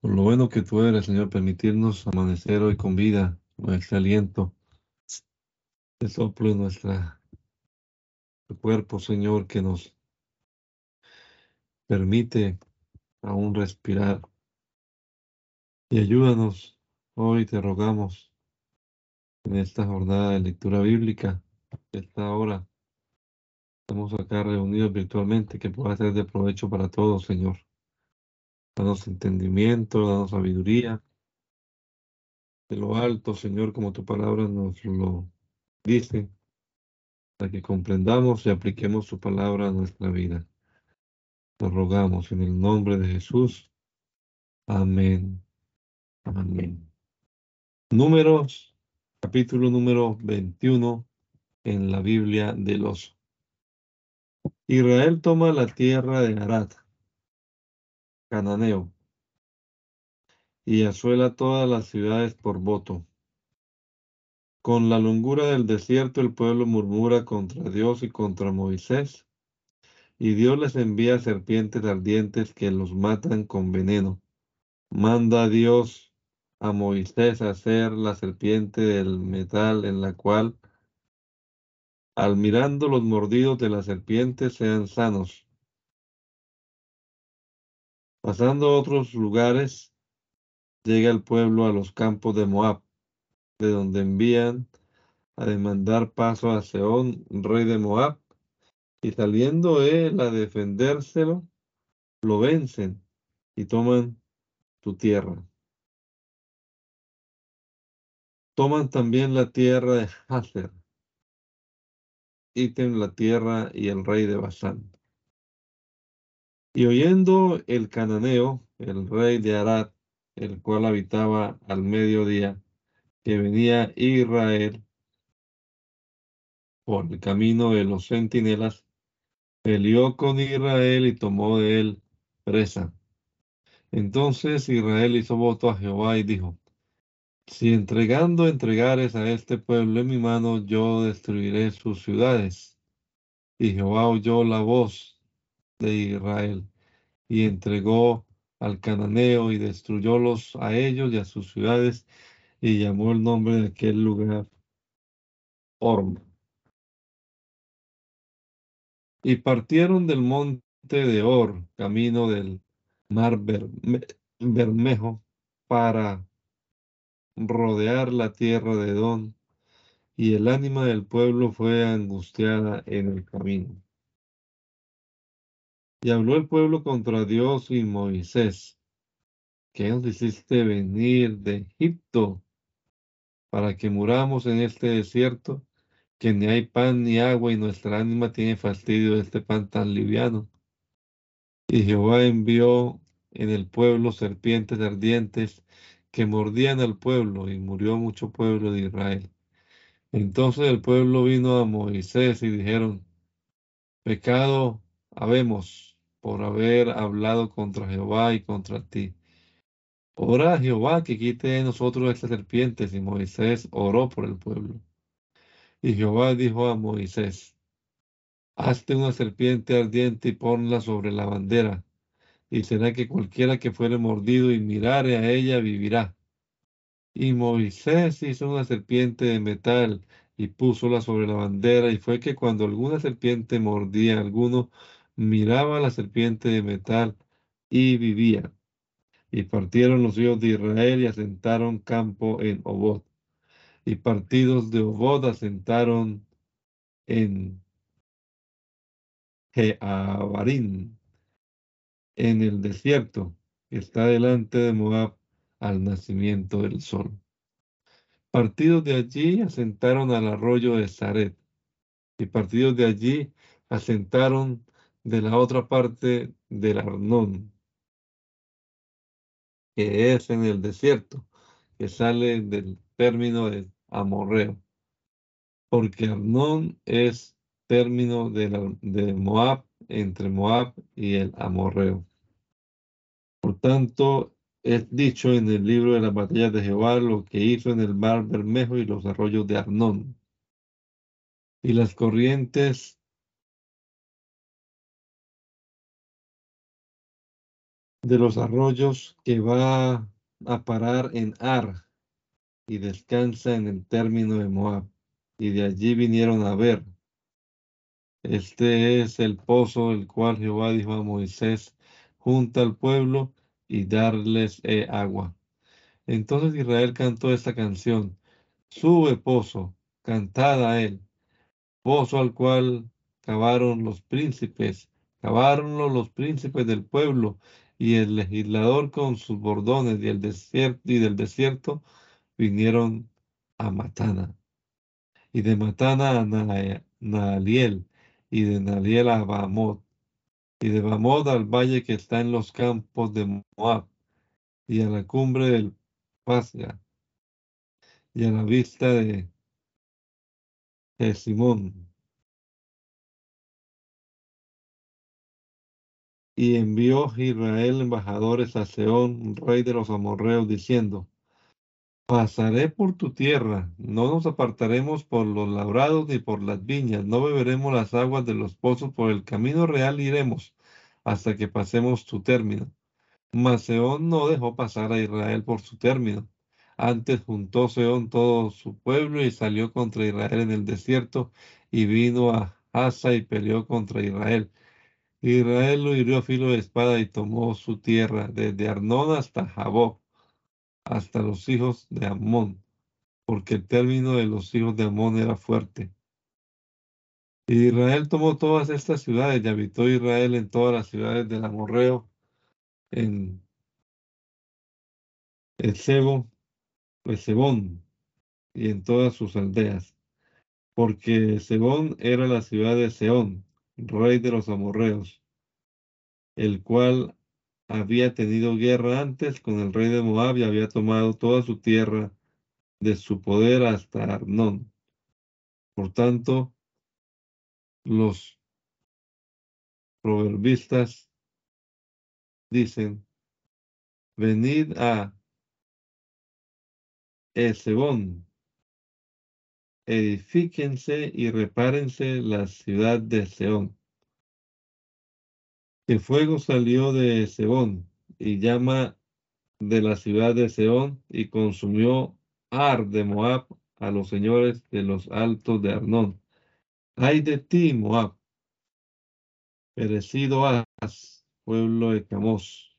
Por lo bueno que tú eres, Señor, permitirnos amanecer hoy con vida, con este aliento, de soplo en nuestra cuerpo, Señor, que nos permite aún respirar. Y ayúdanos, hoy te rogamos, en esta jornada de lectura bíblica, esta hora, estamos acá reunidos virtualmente, que pueda ser de provecho para todos, Señor. Danos entendimiento, danos sabiduría. De lo alto, Señor, como tu palabra nos lo dice, para que comprendamos y apliquemos su palabra a nuestra vida. Nos rogamos en el nombre de Jesús. Amén. Amén. Números, capítulo número 21 en la Biblia del oso. Israel toma la tierra de Arad cananeo, y asuela todas las ciudades por voto. Con la longura del desierto el pueblo murmura contra Dios y contra Moisés, y Dios les envía serpientes ardientes que los matan con veneno. Manda a Dios a Moisés hacer la serpiente del metal en la cual, al mirando los mordidos de la serpiente, sean sanos. Pasando a otros lugares, llega el pueblo a los campos de Moab, de donde envían a demandar paso a Seón, rey de Moab, y saliendo él a defendérselo, lo vencen y toman su tierra. Toman también la tierra de Hazer, ítem la tierra y el rey de Basán. Y oyendo el cananeo, el rey de Arad, el cual habitaba al mediodía, que venía Israel por el camino de los centinelas, peleó con Israel y tomó de él presa. Entonces Israel hizo voto a Jehová y dijo, si entregando entregares a este pueblo en mi mano, yo destruiré sus ciudades. Y Jehová oyó la voz de Israel, y entregó al cananeo y destruyólos a ellos y a sus ciudades, y llamó el nombre de aquel lugar Orm. Y partieron del monte de Or, camino del mar Bermejo, para rodear la tierra de Don, y el ánima del pueblo fue angustiada en el camino. Y habló el pueblo contra Dios y Moisés. ¿Qué nos hiciste venir de Egipto para que muramos en este desierto? Que ni hay pan ni agua y nuestra ánima tiene fastidio de este pan tan liviano. Y Jehová envió en el pueblo serpientes ardientes que mordían al pueblo y murió mucho pueblo de Israel. Entonces el pueblo vino a Moisés y dijeron, pecado habemos por haber hablado contra Jehová y contra ti. Ora a Jehová que quite de nosotros estas serpientes. Y Moisés oró por el pueblo. Y Jehová dijo a Moisés, hazte una serpiente ardiente y ponla sobre la bandera. Y será que cualquiera que fuere mordido y mirare a ella vivirá. Y Moisés hizo una serpiente de metal y púsola sobre la bandera. Y fue que cuando alguna serpiente mordía a alguno, miraba la serpiente de metal y vivía. Y partieron los hijos de Israel y asentaron campo en Obot. Y partidos de Obot asentaron en Jeabarín, en el desierto, que está delante de Moab al nacimiento del sol. Partidos de allí asentaron al arroyo de Zaret, y partidos de allí asentaron de la otra parte del Arnón, que es en el desierto, que sale del término de Amorreo, porque Arnón es término de, de Moab, entre Moab y el Amorreo. Por tanto, es dicho en el libro de las batallas de Jehová lo que hizo en el mar Bermejo y los arroyos de Arnón. Y las corrientes de los arroyos que va a parar en Ar y descansa en el término de Moab. Y de allí vinieron a ver. Este es el pozo el cual Jehová dijo a Moisés, junta al pueblo y darles eh, agua. Entonces Israel cantó esta canción, sube pozo, cantad a él, pozo al cual cavaron los príncipes, cavaronlo los príncipes del pueblo y el legislador con sus bordones y, el desierto, y del desierto vinieron a Matana. Y de Matana a Naaliel, y de Naaliel a Bamot, y de Bamot al valle que está en los campos de Moab, y a la cumbre del Pasga, y a la vista de Simón. Y envió Israel embajadores a Seón, rey de los amorreos, diciendo, Pasaré por tu tierra, no nos apartaremos por los labrados ni por las viñas, no beberemos las aguas de los pozos, por el camino real iremos, hasta que pasemos tu término. Mas Seón no dejó pasar a Israel por su término. Antes juntó Seón todo su pueblo y salió contra Israel en el desierto, y vino a Asa y peleó contra Israel. Israel lo hirió a filo de espada y tomó su tierra, desde Arnón hasta Jaboc, hasta los hijos de Amón, porque el término de los hijos de Amón era fuerte. Israel tomó todas estas ciudades y habitó Israel en todas las ciudades del Amorreo, en el Sebón, y en todas sus aldeas, porque Sebón era la ciudad de Seón, rey de los amorreos, el cual había tenido guerra antes con el rey de Moab y había tomado toda su tierra de su poder hasta Arnón. Por tanto, los proverbistas dicen, venid a Esebón, edifíquense y repárense la ciudad de Seón. El fuego salió de Seón y llama de la ciudad de Seón y consumió Ar de Moab a los señores de los altos de Arnón. Ay de ti, Moab, perecido has, pueblo de Camos.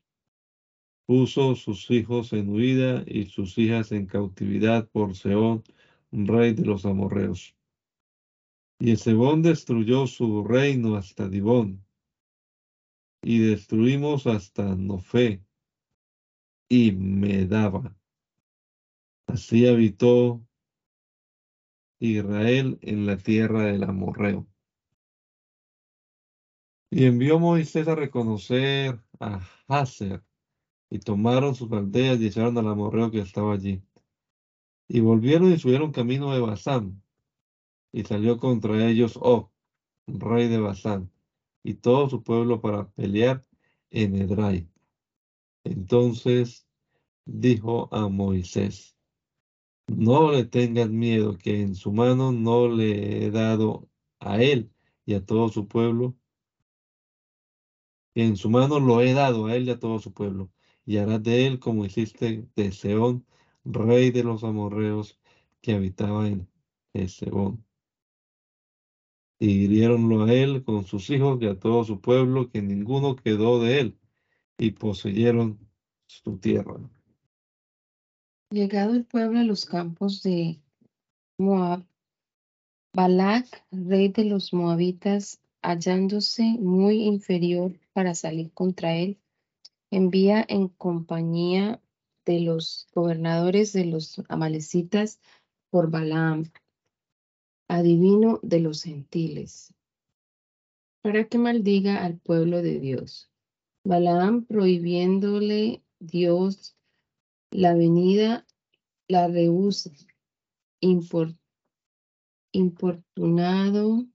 Puso sus hijos en huida y sus hijas en cautividad por Seón, rey de los amorreos. Y Sebón destruyó su reino hasta Dibón, y destruimos hasta Nofé y Medaba. Así habitó Israel en la tierra del amorreo. Y envió Moisés a reconocer a Hazer, y tomaron sus aldeas y echaron al amorreo que estaba allí. Y volvieron y subieron camino de Basán. Y salió contra ellos Oh, rey de Basán, y todo su pueblo para pelear en Edrai. Entonces dijo a Moisés, no le tengas miedo, que en su mano no le he dado a él y a todo su pueblo, en su mano lo he dado a él y a todo su pueblo, y harás de él como hiciste de Seón, rey de los amorreos que habitaba en Esebón. Y hirieronlo a él con sus hijos y a todo su pueblo, que ninguno quedó de él, y poseyeron su tierra. Llegado el pueblo a los campos de Moab, Balak, rey de los moabitas, hallándose muy inferior para salir contra él, envía en compañía de los gobernadores de los amalecitas por Balaam, adivino de los gentiles, para que maldiga al pueblo de Dios. Balaam prohibiéndole Dios la venida, la rehúsa, importunado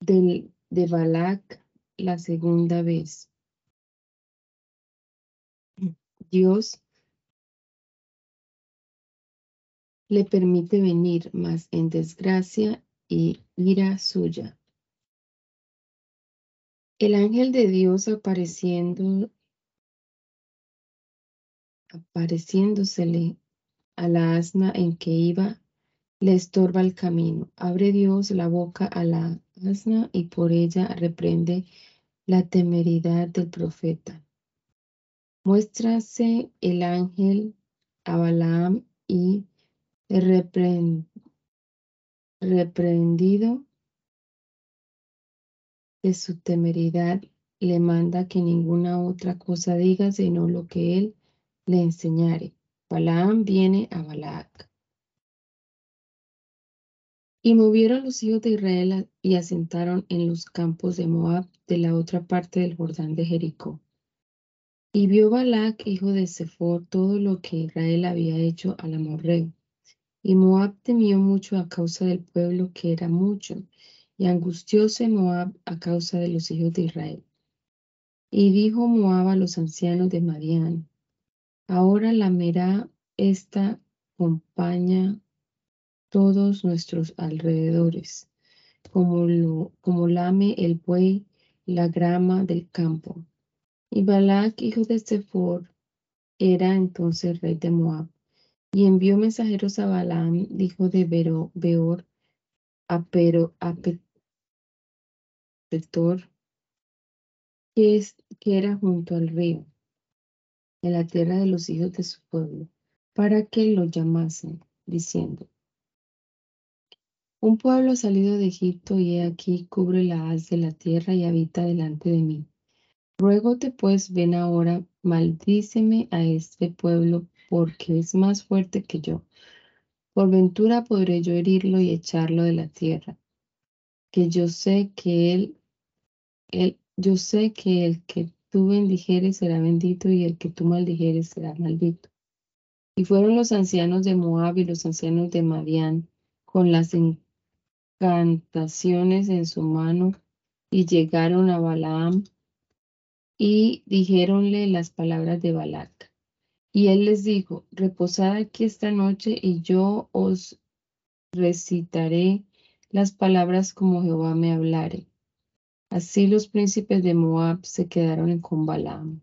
del, de Balac la segunda vez. Dios le permite venir, más en desgracia y ira suya. El ángel de Dios apareciendo, apareciéndosele a la asna en que iba, le estorba el camino. Abre Dios la boca a la asna y por ella reprende la temeridad del profeta. Muéstrase el ángel a Balaam y reprendido de su temeridad, le manda que ninguna otra cosa diga sino lo que él le enseñare. Balaam viene a Balac. Y movieron los hijos de Israel y asentaron en los campos de Moab de la otra parte del Jordán de Jericó. Y vio Balac, hijo de Sefor, todo lo que Israel había hecho al amorreo. Y Moab temió mucho a causa del pueblo que era mucho, y angustióse Moab a causa de los hijos de Israel. Y dijo Moab a los ancianos de Madián, ahora lamerá esta compañía todos nuestros alrededores, como, lo, como lame el buey la grama del campo. Y Balac, hijo de Sefor, era entonces rey de Moab, y envió mensajeros a Balaam, hijo de Beor, a, Pero, a Petor, que, que era junto al río, en la tierra de los hijos de su pueblo, para que lo llamasen, diciendo, un pueblo ha salido de Egipto y he aquí cubre la haz de la tierra y habita delante de mí. Ruégote pues, ven ahora, maldíceme a este pueblo, porque es más fuerte que yo. Por ventura podré yo herirlo y echarlo de la tierra. Que yo sé que él, él yo sé que el que tú bendijeres será bendito y el que tú maldijeres será maldito. Y fueron los ancianos de Moab y los ancianos de Madián con las encantaciones en su mano y llegaron a Balaam y dijéronle las palabras de Balac. Y él les dijo, reposad aquí esta noche y yo os recitaré las palabras como Jehová me hablare. Así los príncipes de Moab se quedaron con Balaam.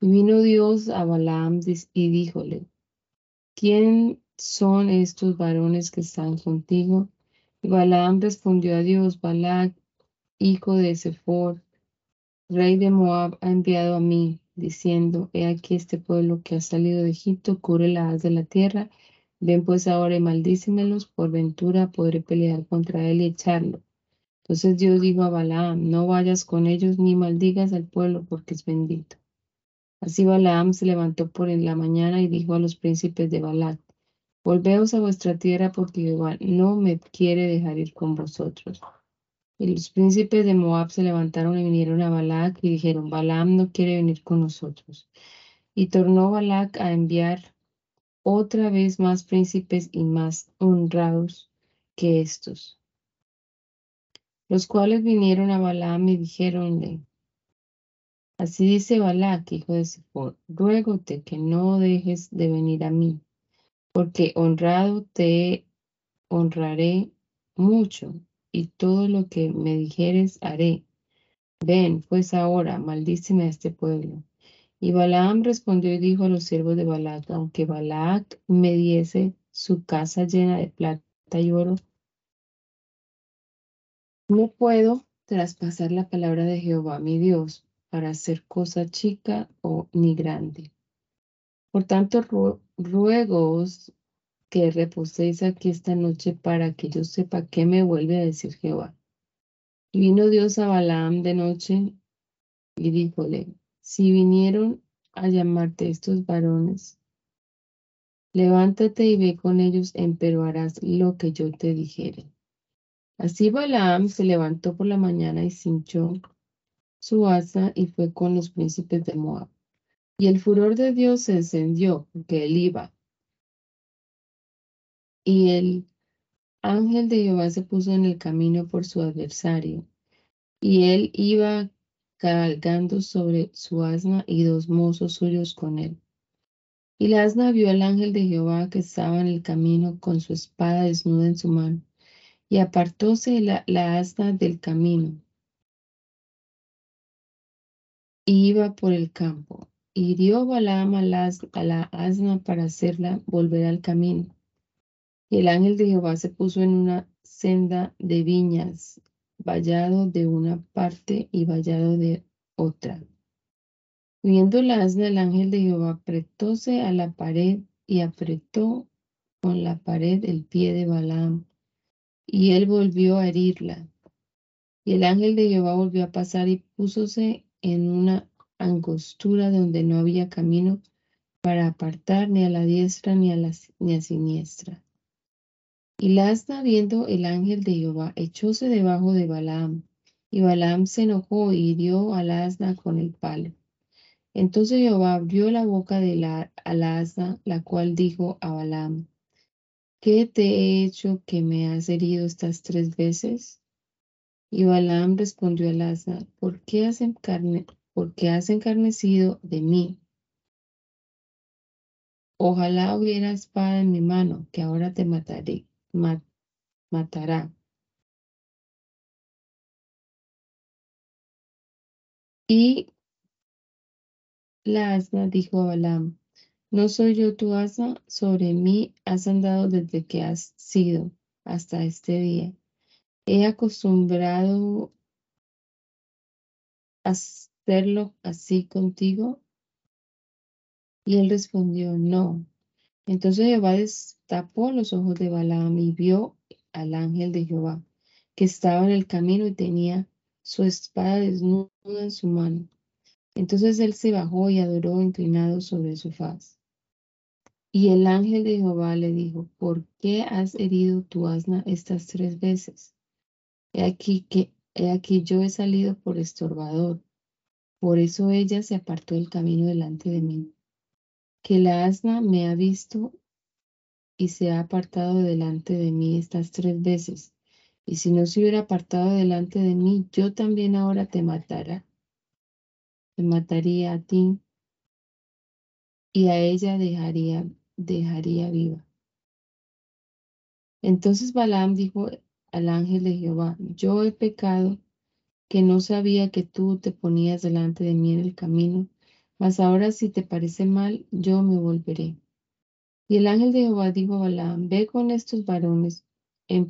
Y vino Dios a Balaam y díjole, ¿quién son estos varones que están contigo? Y Balaam respondió a Dios, Balac, hijo de Sefor, rey de Moab, ha enviado a mí, diciendo, he aquí este pueblo que ha salido de Egipto, cubre la haz de la tierra, ven pues ahora y maldícemelos, por ventura podré pelear contra él y echarlo. Entonces Dios dijo a Balaam, no vayas con ellos ni maldigas al pueblo, porque es bendito. Así Balaam se levantó por en la mañana y dijo a los príncipes de Balac, volveos a vuestra tierra, porque Jehová no me quiere dejar ir con vosotros. Y los príncipes de Moab se levantaron y vinieron a Balac y dijeron, Balaam no quiere venir con nosotros. Y tornó Balac a enviar otra vez más príncipes y más honrados que estos, los cuales vinieron a Balaam y dijeronle, así dice Balac, hijo de Zippor, ruégote que no dejes de venir a mí, porque honrado te honraré mucho y todo lo que me dijeres haré. Ven, pues ahora, maldíceme a este pueblo. Y Balaam respondió y dijo a los siervos de Balac, aunque Balac me diese su casa llena de plata y oro, no puedo traspasar la palabra de Jehová mi Dios para hacer cosa chica o ni grande. Por tanto, ruegoos que reposéis aquí esta noche para que yo sepa qué me vuelve a decir Jehová. Y vino Dios a Balaam de noche y díjole, si vinieron a llamarte estos varones, levántate y ve con ellos, pero harás lo que yo te dijere. Así Balaam se levantó por la mañana y cinchó su asa y fue con los príncipes de Moab. Y el furor de Dios se encendió porque él iba y el ángel de Jehová se puso en el camino por su adversario, y él iba cabalgando sobre su asna y dos mozos suyos con él. Y la asna vio al ángel de Jehová que estaba en el camino con su espada desnuda en su mano, y apartóse la, asna del camino. iba por el campo. Hirió Balaam a la, a la asna para hacerla volver al camino. Y el ángel de Jehová se puso en una senda de viñas, vallado de una parte y vallado de otra. Viendo la asna, el ángel de Jehová apretóse a la pared y apretó con la pared el pie de Balaam, y él volvió a herirla. Y el ángel de Jehová volvió a pasar y púsose en una angostura donde no había camino para apartar ni a la diestra ni a la ni a siniestra. Y la viendo el ángel de Jehová, echóse debajo de Balaam, y Balaam se enojó y hirió al asna con el palo. Entonces Jehová abrió la boca de la, asna, la cual dijo a Balaam, ¿qué te he hecho que me has herido estas tres veces? Y Balaam respondió al asna, ¿por qué encarne, has encarnecido de mí? Ojalá hubiera espada en mi mano, que ahora te mataré, matará. Y la asna dijo a Balaam, ¿no soy yo tu asna? Sobre mí has andado desde que has sido hasta este día. He acostumbrado a hacerlo así contigo. Y él respondió, no. Entonces Jehová destapó los ojos de Balaam y vio al ángel de Jehová, que estaba en el camino y tenía su espada desnuda en su mano. Entonces él se bajó y adoró inclinado sobre su faz. Y el ángel de Jehová le dijo, ¿por qué has herido tu asna estas tres veces? He aquí que he aquí yo he salido por estorbador. Por eso ella se apartó del camino delante de mí. Que la asna me ha visto y se ha apartado delante de mí estas tres veces. Y si no se hubiera apartado delante de mí, yo también ahora te matará mataría a ti y a ella dejaría, dejaría viva. Entonces Balaam dijo al ángel de Jehová, yo he pecado, que no sabía que tú te ponías delante de mí en el camino, mas ahora si te parece mal, yo me volveré. Y el ángel de Jehová dijo a Balaam, ve con estos varones,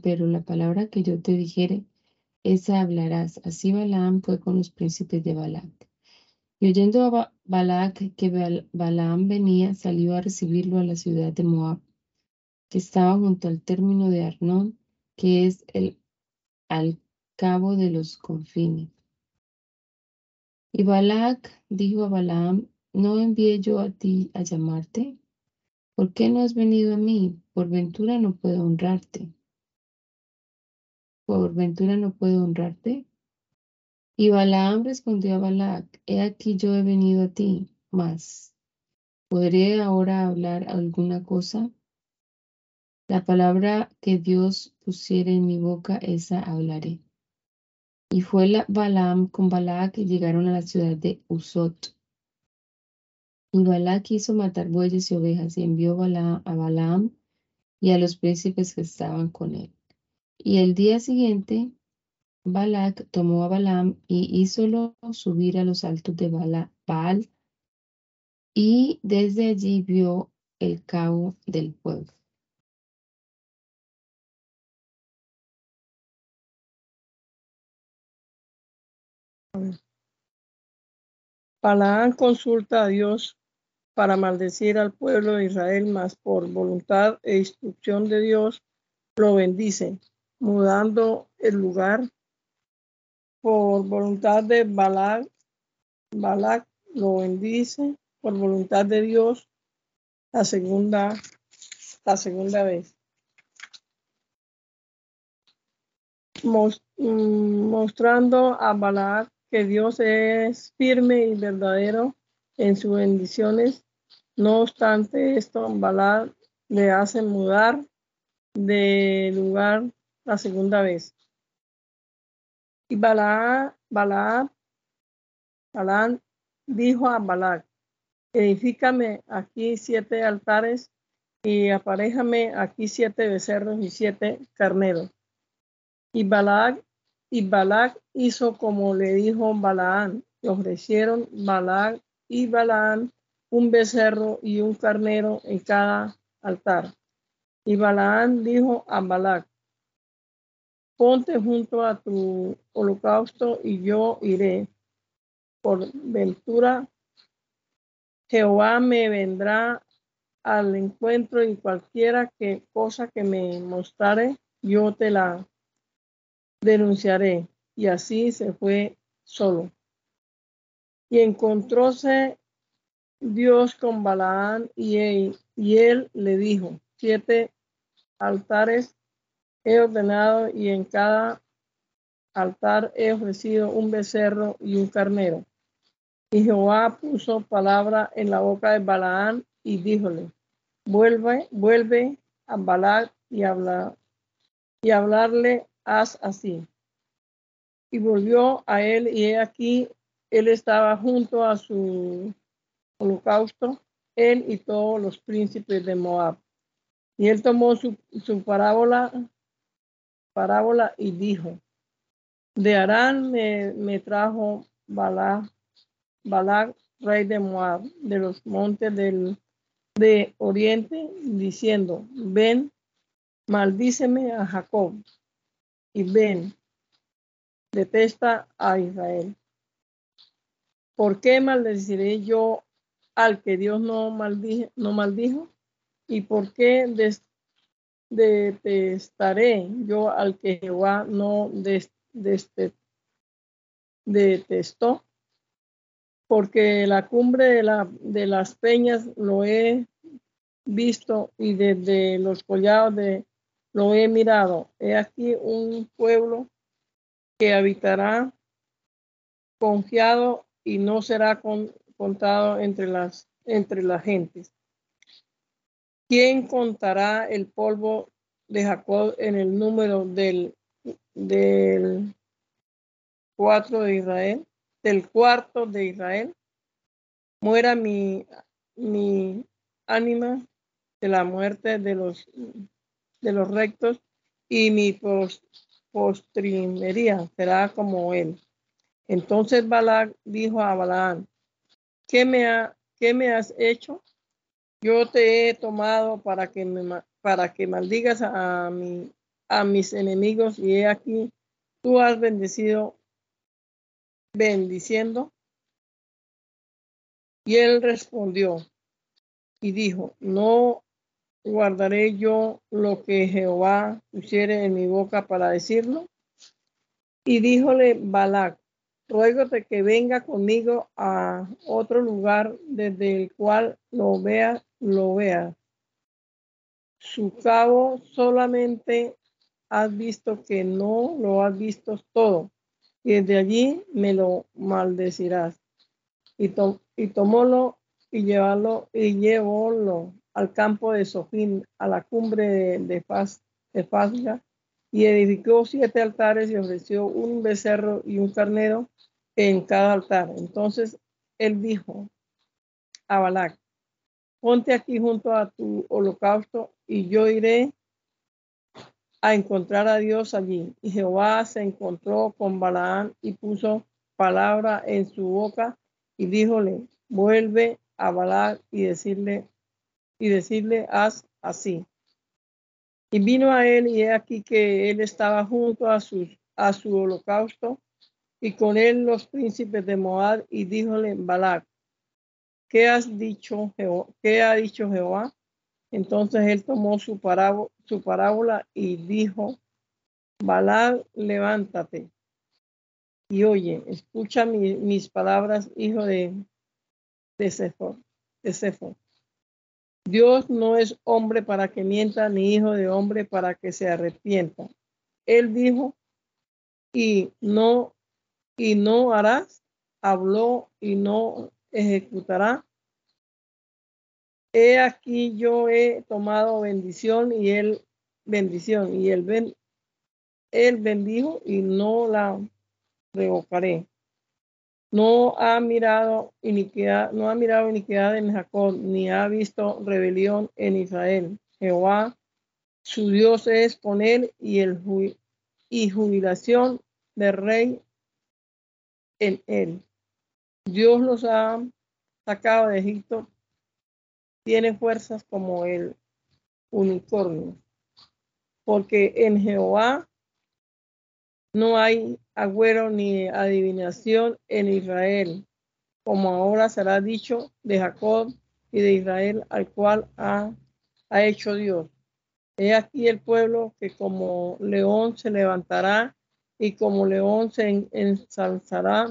pero la palabra que yo te dijere, esa hablarás. Así Balaam fue con los príncipes de Balaam. Y oyendo a Balac que Balaam venía, salió a recibirlo a la ciudad de Moab, que estaba junto al término de Arnón, que es el al cabo de los confines. Y Balac dijo a Balaam, ¿no envié yo a ti a llamarte? ¿Por qué no has venido a mí? Por ventura no puedo honrarte. ¿Por ventura no puedo honrarte? Y Balaam respondió a Balac, he aquí yo he venido a ti, mas ¿podré ahora hablar alguna cosa? La palabra que Dios pusiera en mi boca, esa hablaré. Y fue la Balaam con Balac y llegaron a la ciudad de Usot. Y Balac quiso matar bueyes y ovejas y envió a Balaam y a los príncipes que estaban con él. Y el día siguiente Balac tomó a Balaam y hízolo subir a los altos de Baal y desde allí vio el cabo del pueblo. Balaam consulta a Dios para maldecir al pueblo de Israel, mas por voluntad e instrucción de Dios lo bendice, mudando el lugar por voluntad de Balak, Balak lo bendice por voluntad de Dios la segunda, la segunda vez. Mm, mostrando a Balak que Dios es firme y verdadero en sus bendiciones. No obstante esto, Balak le hace mudar de lugar la segunda vez. Y Balaam, Balaam, dijo a Balac, edifícame aquí siete altares y aparéjame aquí siete becerros y siete carneros. Y Balac, y Balac hizo como le dijo Balaam, y ofrecieron Balac y Balaán un becerro y un carnero en cada altar. Y Balaán dijo a Balac, ponte junto a tu holocausto y yo iré. Por ventura, Jehová me vendrá al encuentro y cualquiera que cosa que me mostrare, yo te la denunciaré. Y así se fue solo. Y encontróse Dios con Balaán y él, y él le dijo, siete altares he ordenado y en cada altar he ofrecido un becerro y un carnero. Y Jehová puso palabra en la boca de Balaán y díjole, vuelve, vuelve a Balac y habla, y hablarle, haz así. Y volvió a él y he aquí él estaba junto a su holocausto, él y todos los príncipes de Moab. Y él tomó su, parábola, parábola y dijo, de Arán me, trajo Balá, Balá, rey de Moab, de los montes del, de Oriente, diciendo, ven, maldíceme a Jacob, y ven, detesta a Israel. ¿Por qué maldeciré yo al que Dios no, no maldijo? ¿Y por qué detestaré yo al que Jehová no detestó? Porque la cumbre de, la, de las peñas lo he visto y desde los collados de, lo he mirado. He aquí un pueblo que habitará confiado y no será contado entre las, entre las gentes. ¿Quién contará el polvo de Jacob en el número del, del cuatro de Israel? Del cuarto de Israel. Muera mi, mi ánima de la muerte de los, de los rectos y mi postrimería será como él. Entonces Balac dijo a Balaam, ¿qué me, ha, ¿qué me has hecho? Yo te he tomado para que, me, para que maldigas a, mi, a mis enemigos y he aquí, tú has bendecido, bendiciendo. Y él respondió y dijo, no guardaré yo lo que Jehová pusiere en mi boca para decirlo. Y díjole Balac, ruégote que venga conmigo a otro lugar desde el cual lo vea, lo vea. Su cabo solamente has visto que no lo has visto todo, y desde allí me lo maldecirás. Y, y tomólo y llevarlo y llevólo al campo de Sofín, a la cumbre de, de, de y edificó siete altares y ofreció un becerro y un carnero en cada altar. Entonces él dijo a Balac, ponte aquí junto a tu holocausto y yo iré a encontrar a Dios allí. Y Jehová se encontró con Balaán y puso palabra en su boca y díjole, vuelve a Balac y decirle, y decirle, haz así. Y vino a él y he aquí que él estaba junto a su, a su holocausto y con él los príncipes de Moab y díjole Balac, ¿qué has dicho? ¿Qué ha dicho Jehová? Entonces él tomó su parábola, su parábola y dijo, Balac, levántate y oye, escucha mis palabras, hijo de, de De Dios no es hombre para que mienta, ni hijo de hombre para que se arrepienta. Él dijo, y no, y no harás, habló y no ejecutará. He aquí yo he tomado bendición y él bendición y él, ben, él bendijo y no la revocaré no ha mirado iniquidad, no ha mirado iniquidad en Jacob, ni ha visto rebelión en Israel. Jehová, su Dios es él y el y jubilación del rey en él. Dios los ha sacado de Egipto, tiene fuerzas como el unicornio, porque en Jehová no hay agüero ni adivinación en Israel, como ahora será dicho de Jacob y de Israel, al cual ha, ha hecho Dios. He aquí el pueblo que como león se levantará y como león se ensalzará,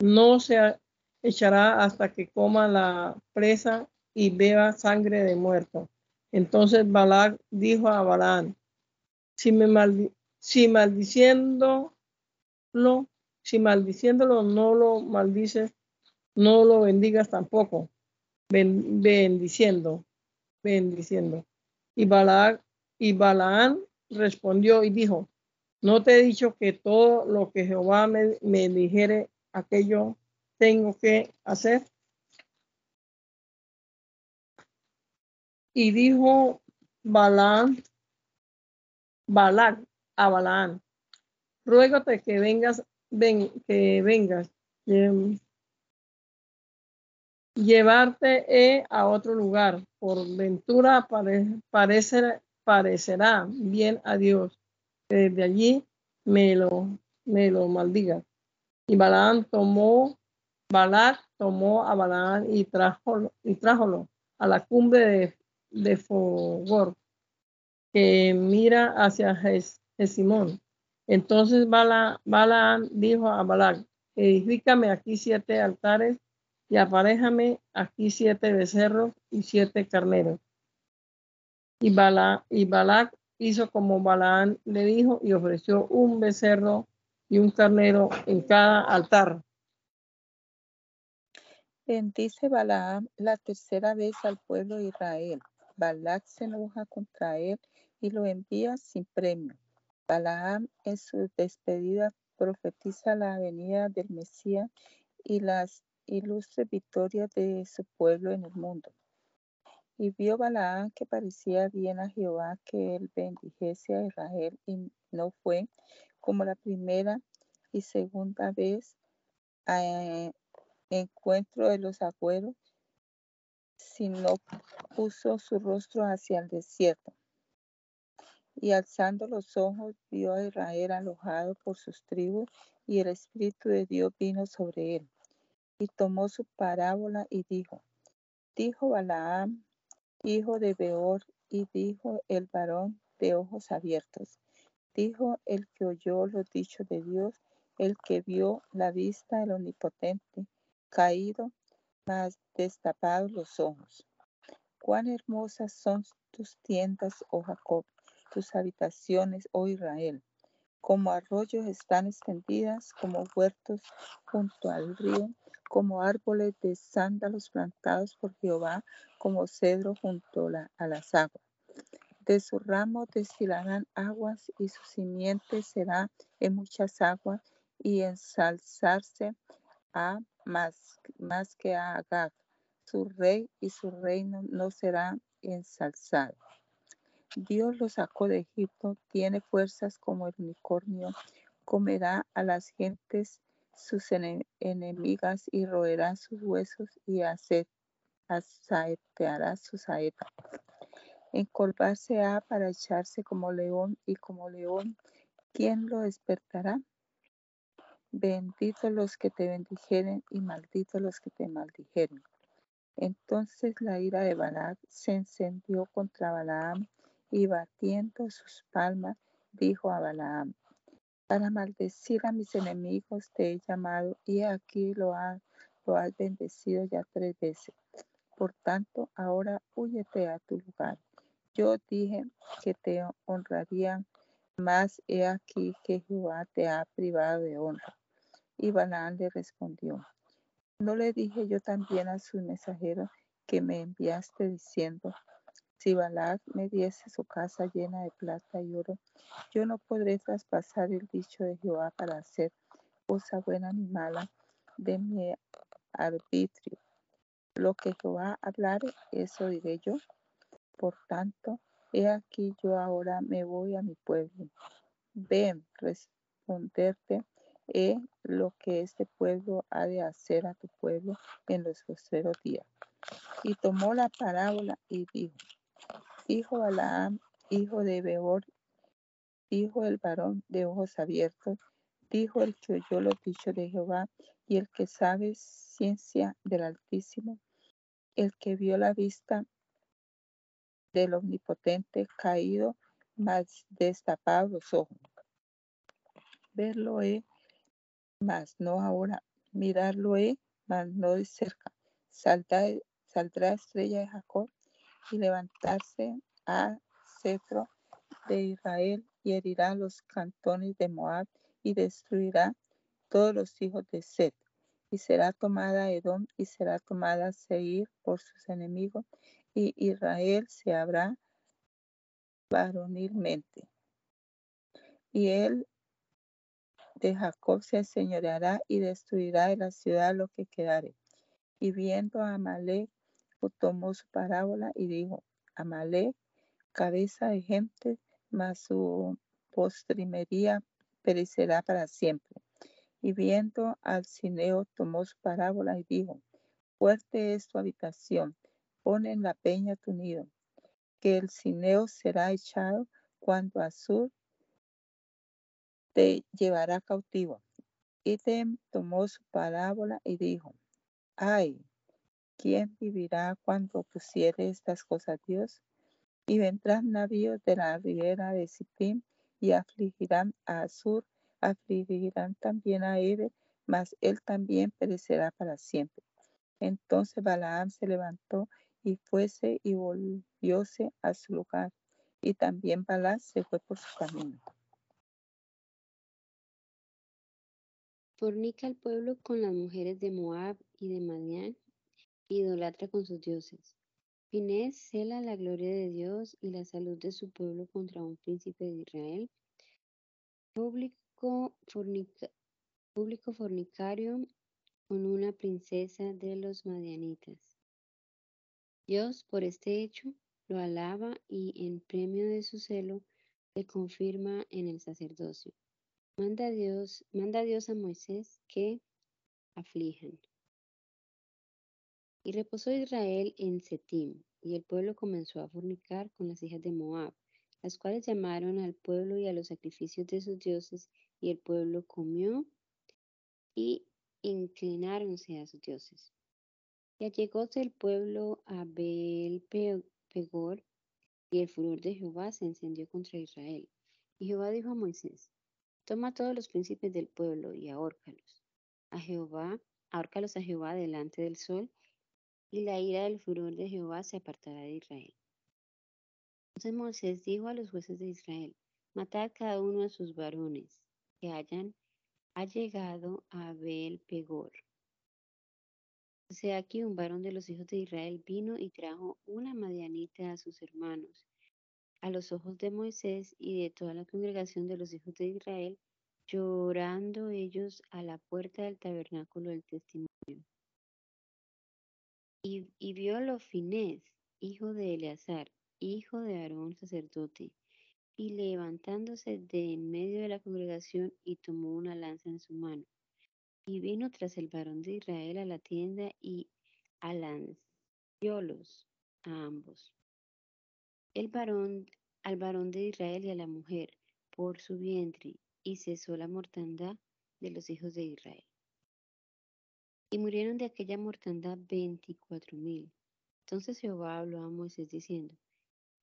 no se echará hasta que coma la presa y beba sangre de muerto. Entonces Balac dijo a Balaam, si me si si maldiciéndolo no lo maldices, no lo bendigas tampoco, bendiciendo, bendiciendo. Y Balaam, y Balaam respondió y dijo, no te he dicho que todo lo que Jehová me, me dijere, aquello tengo que hacer. Y dijo Balaam, Balac a Balaam, ruégate que vengas, ven, que vengas, llevarte a otro lugar. Por ventura parecerá bien a Dios, desde allí me lo, me lo maldiga. Y Balaam tomó, Balac tomó a Balaam y trájolo, y trájolo a la cumbre de de Fogor, que mira hacia. Entonces Balaam dijo a Balac, edifícame aquí siete altares y aparéjame aquí siete becerros y siete carneros. Y, Bala, y Balac hizo como Balaam le dijo y ofreció un becerro y un carnero en cada altar. Bendice Balaam la tercera vez al pueblo de Israel Balak se enoja contra él y lo envía sin premio. Balaam en su despedida profetiza la venida del Mesías y las ilustres victorias de su pueblo en el mundo. Y vio Balaam que parecía bien a Jehová que él bendijese a Israel y no fue como la primera y segunda vez a encuentro de los agüeros sino puso su rostro hacia el desierto. Y alzando los ojos vio a Israel alojado por sus tribus, y el Espíritu de Dios vino sobre él. Y tomó su parábola y dijo, dijo Balaam, hijo de Beor, y dijo el varón de ojos abiertos, dijo el que oyó los dichos de Dios, el que vio la vista del Omnipotente, caído mas destapados los ojos. Cuán hermosas son tus tiendas, oh Jacob, tus habitaciones, oh Israel. Como arroyos están extendidas, como huertos junto al río, como árboles de sándalos plantados por Jehová, como cedro junto a las aguas. De su ramo destilarán aguas y su simiente será en muchas aguas y ensalzarse a más, más que a Agag. Su rey y su reino no serán ensalzados. Dios lo sacó de Egipto, tiene fuerzas como el unicornio, comerá a las gentes sus enemigas y roerá sus huesos y asaeteará sus saeta. Encorvarse ha para echarse como león y como león, ¿quién lo despertará? Benditos los que te bendijeren y malditos los que te maldijeren. Entonces la ira de Balac se encendió contra Balaam y batiendo sus palmas dijo a Balaam, para maldecir a mis enemigos te he llamado y aquí lo, has bendecido ya tres veces. Por tanto, ahora huyete a tu lugar. Yo dije que te honrarían, mas he aquí que Jehová te ha privado de honra. Y Balaam le respondió, ¿no le dije yo también a sus mensajeros que me enviaste diciendo, si Balac me diese su casa llena de plata y oro, yo no podré traspasar el dicho de Jehová para hacer cosa buena ni mala de mi arbitrio. Lo que Jehová hablare, eso diré yo. Por tanto, he aquí yo ahora me voy a mi pueblo. Ven, responderte he lo que este pueblo ha de hacer a tu pueblo en los postreros días. Y tomó la parábola y dijo, Hijo Balaam, hijo de Beor, dijo el varón de ojos abiertos, dijo el que oyó los dichos de Jehová y el que sabe ciencia del Altísimo, el que vio la vista del Omnipotente caído, más destapado los ojos. Verlo he, mas no ahora. Mirarlo he, mas no de cerca. Saldrá, saldrá estrella de Jacob y levantarse a cetro de Israel y herirá los cantones de Moab y destruirá todos los hijos de Set. Y será tomada Edom y será tomada Seir por sus enemigos y Israel se habrá varonilmente. Y él de Jacob se señoreará y destruirá de la ciudad lo que quedare. Y viendo a Amalek, tomó su parábola y dijo, Amalek, cabeza de gente, mas su postrimería perecerá para siempre. Y viendo al cineo, tomó su parábola y dijo, fuerte es tu habitación, pon en la peña tu nido, que el cineo será echado cuando Azur te llevará cautivo. Y tomó su parábola y dijo, ay, ¿quién vivirá cuando pusiere estas cosas Dios? Y vendrán navíos de la ribera de Sipim y afligirán a Azur, afligirán también a Eber, mas él también perecerá para siempre. Entonces Balaam se levantó y fuese y volvióse a su lugar. Y también Balaam se fue por su camino. Fornica el pueblo con las mujeres de Moab y de Madián, idolatra con sus dioses. Finés cela la gloria de Dios y la salud de su pueblo contra un príncipe de Israel. Público, fornicario con una princesa de los madianitas. Dios, por este hecho, lo alaba y en premio de su celo le confirma en el sacerdocio. Manda Dios, manda Dios a Moisés que aflijan. Y reposó Israel en Setim, y el pueblo comenzó a fornicar con las hijas de Moab, las cuales llamaron al pueblo y a los sacrificios de sus dioses, y el pueblo comió y inclináronse a sus dioses. Y allegóse el pueblo a Beel Pegor, y el furor de Jehová se encendió contra Israel. Y Jehová dijo a Moisés, Toma todos los príncipes del pueblo y ahórcalos. A Jehová, ahórcalos a Jehová delante del sol, y la ira del furor de Jehová se apartará de Israel. Entonces Moisés dijo a los jueces de Israel, matad cada uno de sus varones que hayan llegado a Abel Pegor. O sea, aquí un varón de los hijos de Israel vino y trajo una madianita a sus hermanos, a los ojos de Moisés y de toda la congregación de los hijos de Israel, llorando ellos a la puerta del tabernáculo del testimonio. Y, y vio hijo de Eleazar, hijo de Aarón sacerdote, y levantándose de en medio de la congregación y tomó una lanza en su mano. Y vino tras el varón de Israel a la tienda y alanciólos a ambos. El varón, al varón de Israel y a la mujer por su vientre, y cesó la mortandad de los hijos de Israel. Y murieron de aquella mortandad veinticuatro mil. Entonces Jehová habló a Moisés diciendo,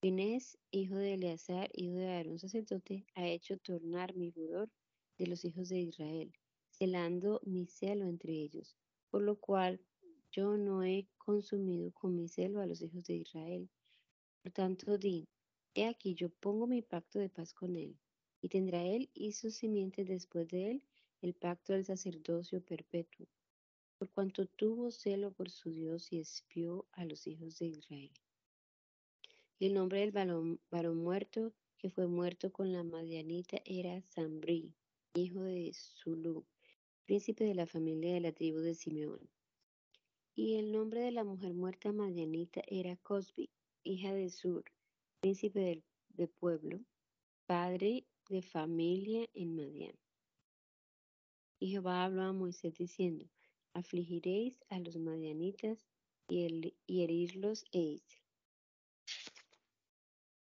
Finés, hijo de Eleazar, hijo de Aarón sacerdote, ha hecho tornar mi furor de los hijos de Israel, celando mi celo entre ellos, por lo cual yo no he consumido con mi celo a los hijos de Israel. Por tanto, di, he aquí yo pongo mi pacto de paz con él, y tendrá él y sus simientes después de él el pacto del sacerdocio perpetuo, por cuanto tuvo celo por su Dios y espió a los hijos de Israel. Y el nombre del varón, muerto que fue muerto con la madianita era Zambri, hijo de Zulu, príncipe de la familia de la tribu de Simeón. Y el nombre de la mujer muerta madianita era Cosbi, hija de Sur, príncipe de pueblo, padre de familia en Madian. Y Jehová habló a Moisés diciendo, afligiréis a los madianitas y, herirlos heis.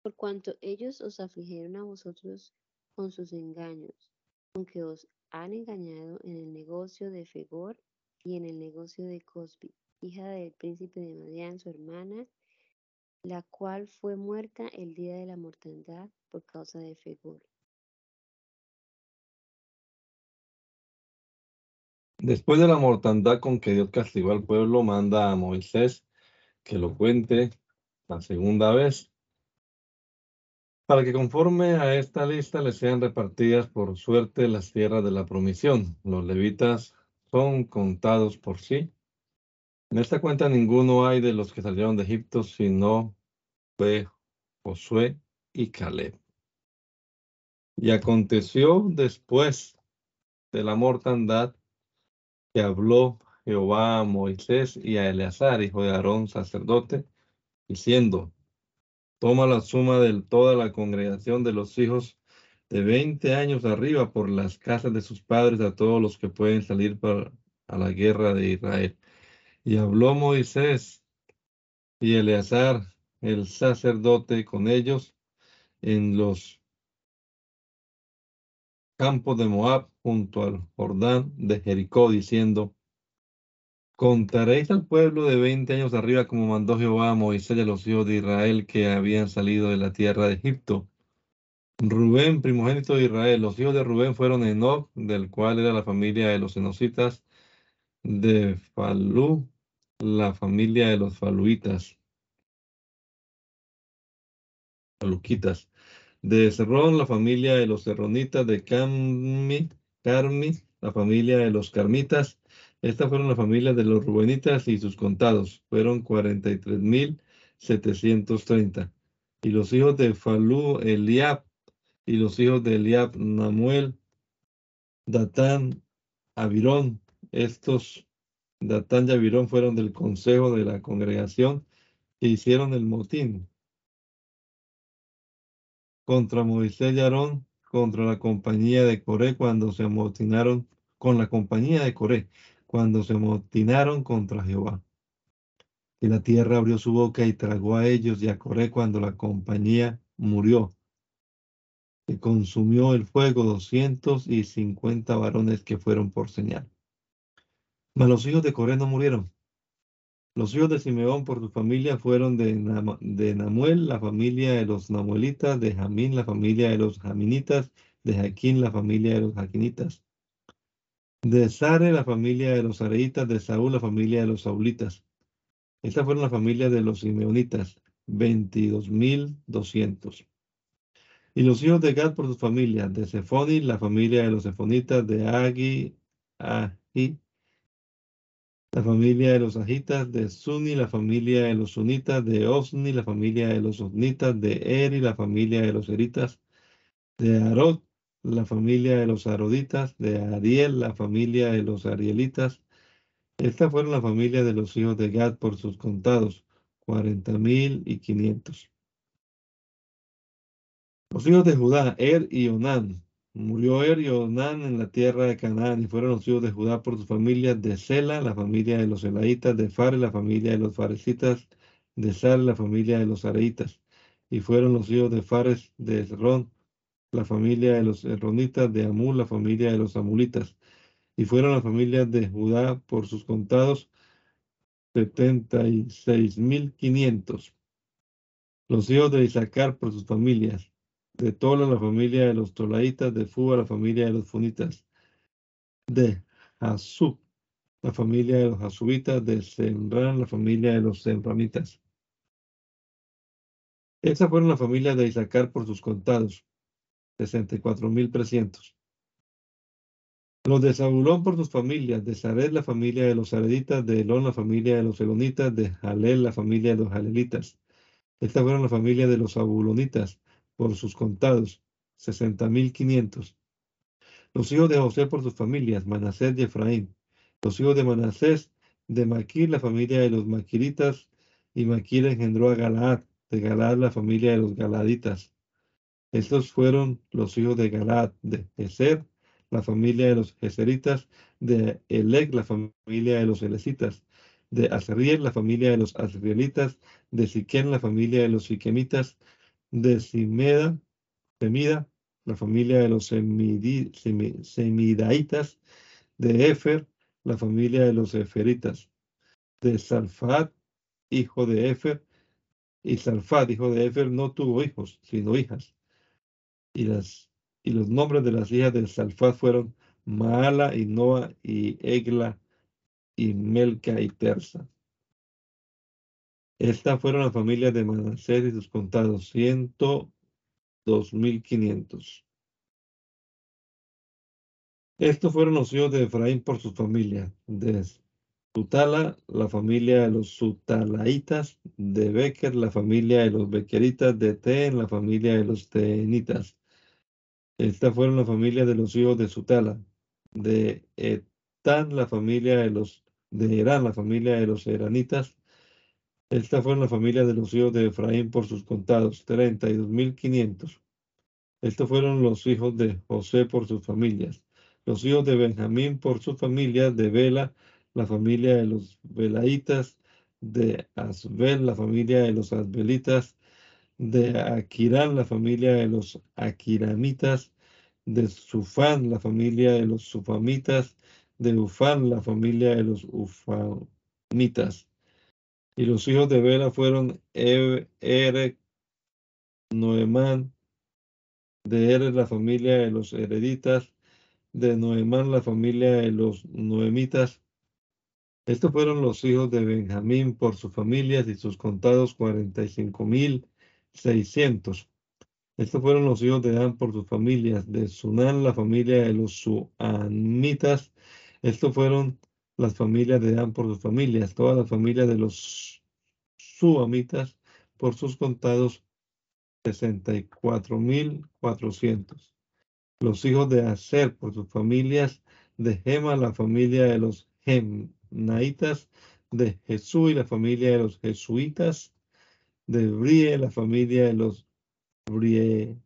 Por cuanto ellos os afligieron a vosotros con sus engaños, con que os han engañado en el negocio de Fegor y en el negocio de Cosbi, hija del príncipe de Madián, su hermana, la cual fue muerta el día de la mortandad por causa de Fegor. Después de la mortandad con que Dios castigó al pueblo, manda a Moisés que lo cuente la segunda vez, para que conforme a esta lista le sean repartidas por suerte las tierras de la promisión. Los levitas son contados por sí. En esta cuenta ninguno hay de los que salieron de Egipto, sino fue Josué y Caleb. Y aconteció después de la mortandad que habló Jehová a Moisés y a Eleazar, hijo de Aarón, sacerdote, diciendo, toma la suma de toda la congregación de los hijos de veinte años arriba por las casas de sus padres a todos los que pueden salir para, a la guerra de Israel. Y habló Moisés y Eleazar, el sacerdote, con ellos en los campos de Moab junto al Jordán de Jericó, diciendo, Contaréis al pueblo de veinte años arriba como mandó Jehová a Moisés y a los hijos de Israel que habían salido de la tierra de Egipto. Rubén, primogénito de Israel. Los hijos de Rubén fueron Enoch, del cual era la familia de los enocitas, de Falú, la familia de los faluitas, faluquitas, de Serrón, la familia de los serronitas, de Carmi, Carmi, la familia de los carmitas. Estas fueron las familias de los rubenitas y sus contados. Fueron 43.730. Y los hijos de Falú, Eliab, y los hijos de Eliab, Namuel, Datán, Avirón. Estos, Datán y Avirón, fueron del consejo de la congregación que hicieron el motín contra Moisés y Aarón, contra la compañía de Coré cuando se amotinaron, con la compañía de Coré, cuando se amotinaron contra Jehová. Y la tierra abrió su boca y tragó a ellos y a Coré cuando la compañía murió. Y consumió el fuego doscientos y cincuenta varones que fueron por señal. Mas los hijos de Coré no murieron. Los hijos de Simeón por su familia fueron de, Nam- de Namuel, la familia de los Namuelitas, de Jamín, la familia de los Jaminitas, de Jaquín, la familia de los Jaquinitas, de Sare, la familia de los Areitas, de Saúl, la familia de los Saulitas. Estas fueron las familias de los Simeonitas, veintidós mil doscientos. Y los hijos de Gad por sus familias, de Sefoni, la familia de los Sefonitas, de Agi, Ahi, la familia de los ajitas, de Suni, la familia de los sunitas, de Osni, la familia de los osnitas, de Eri, la familia de los eritas, de Arod, la familia de los aroditas, de Ariel, la familia de los arielitas. Estas fueron la familia de los hijos de Gad por sus contados, cuarenta mil y quinientos. Los hijos de Judá, Er y Onán. Murió Er y Onán en la tierra de Canaán y fueron los hijos de Judá por sus familias de Sela, la familia de los Elaitas, de Fare, la familia de los Faresitas, de Sal, la familia de los Areitas. Y fueron los hijos de Fares, de Esrón, la familia de los Erronitas, de Amul, la familia de los Amulitas. Y fueron las familias de Judá por sus contados, setenta y seis mil quinientos. Los hijos de Isaacar por sus familias, de Tola la familia de los Tolaitas, de Fuba la familia de los Funitas, de Hasub la familia de los Hasubitas, de Semran la familia de los Semramitas. Estas fueron las familias de Isaacar por sus contados, sesenta y cuatro mil trescientos. Los de Zabulón por sus familias, de Sared la familia de los Sareditas, de Elón la familia de los Elonitas, de Jalel la familia de los Jalelitas. Estas fueron las familias de los Zabulonitas por sus contados, sesenta mil quinientos. Los hijos de José por sus familias, Manasés y Efraín. Los hijos de Manasés, de Maquir, la familia de los Maquiritas, y Maquir engendró a Galaad, de Galaad la familia de los Galaditas. Estos fueron los hijos de Galaad, de Ezer, la familia de los Geseritas, de Elec, la familia de los Elecitas, de Azriel, la familia de los Azrielitas, de Siquén, la familia de los Siquemitas, de Simeda, Semida, la familia de los Semidaitas, de Efer, la familia de los Eferitas, de Salfat, hijo de Efer, y Salfat, hijo de Efer, no tuvo hijos, sino hijas. Y, las, y los nombres de las hijas de Salfat fueron Maala y Noa y Egla y Melca y Persa. Estas fueron las familias de Manasés y sus contados, ciento dos mil quinientos. Estos fueron los hijos de Efraín por su familia. De Sutala, la familia de los Sutalaitas. De Becker, la familia de los Bequeritas. De Ten, la familia de los Teenitas. Estas fueron las familias de los hijos de Sutala. De Etán, la familia de los de Herán, la familia de los Eranitas. Estas fueron las familias de los hijos de Efraín por sus contados, treinta y dos mil quinientos. Estos fueron los hijos de José por sus familias. Los hijos de Benjamín por sus familias, de Bela, la familia de los Belaitas, de Asbel, la familia de los Asbelitas, de Aquirán, la familia de los Aquiramitas, de Sufán, la familia de los Sufamitas, de Ufán, la familia de los Ufamitas. Y los hijos de Bela fueron Erec, Noemán, de Eres la familia de los Hereditas, de Noemán la familia de los Noemitas. Estos fueron los hijos de Benjamín por sus familias y sus contados cuarenta y cinco mil seiscientos. Estos fueron los hijos de Dan por sus familias, de Sunán la familia de los Suamitas. Estos fueron las familias de Dan por sus familias, todas las familias de los Suamitas por sus contados sesenta y cuatro mil cuatrocientos. Los hijos de Aser por sus familias, de Gema la familia de los Gemnaitas, de Jesús y la familia de los Jesuitas, de Brie la familia de los Brieitas.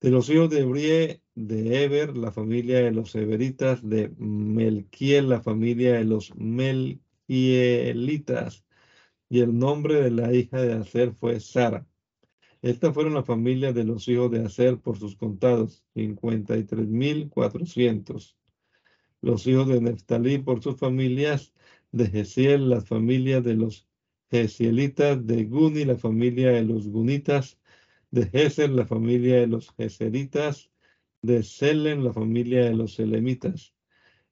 De los hijos de Brie, de Eber, la familia de los Eberitas, de Melquiel, la familia de los Melquielitas. Y el nombre de la hija de Aser fue Sara. Estas fueron las familias de los hijos de Aser por sus contados, cincuenta y tres mil cuatrocientos. Los hijos de Neftalí por sus familias, de Gesiel, las familias de los Gesielitas, de Guni, la familia de los Gunitas, de Geser, la familia de los Geseritas, de Selem, la familia de los Selemitas.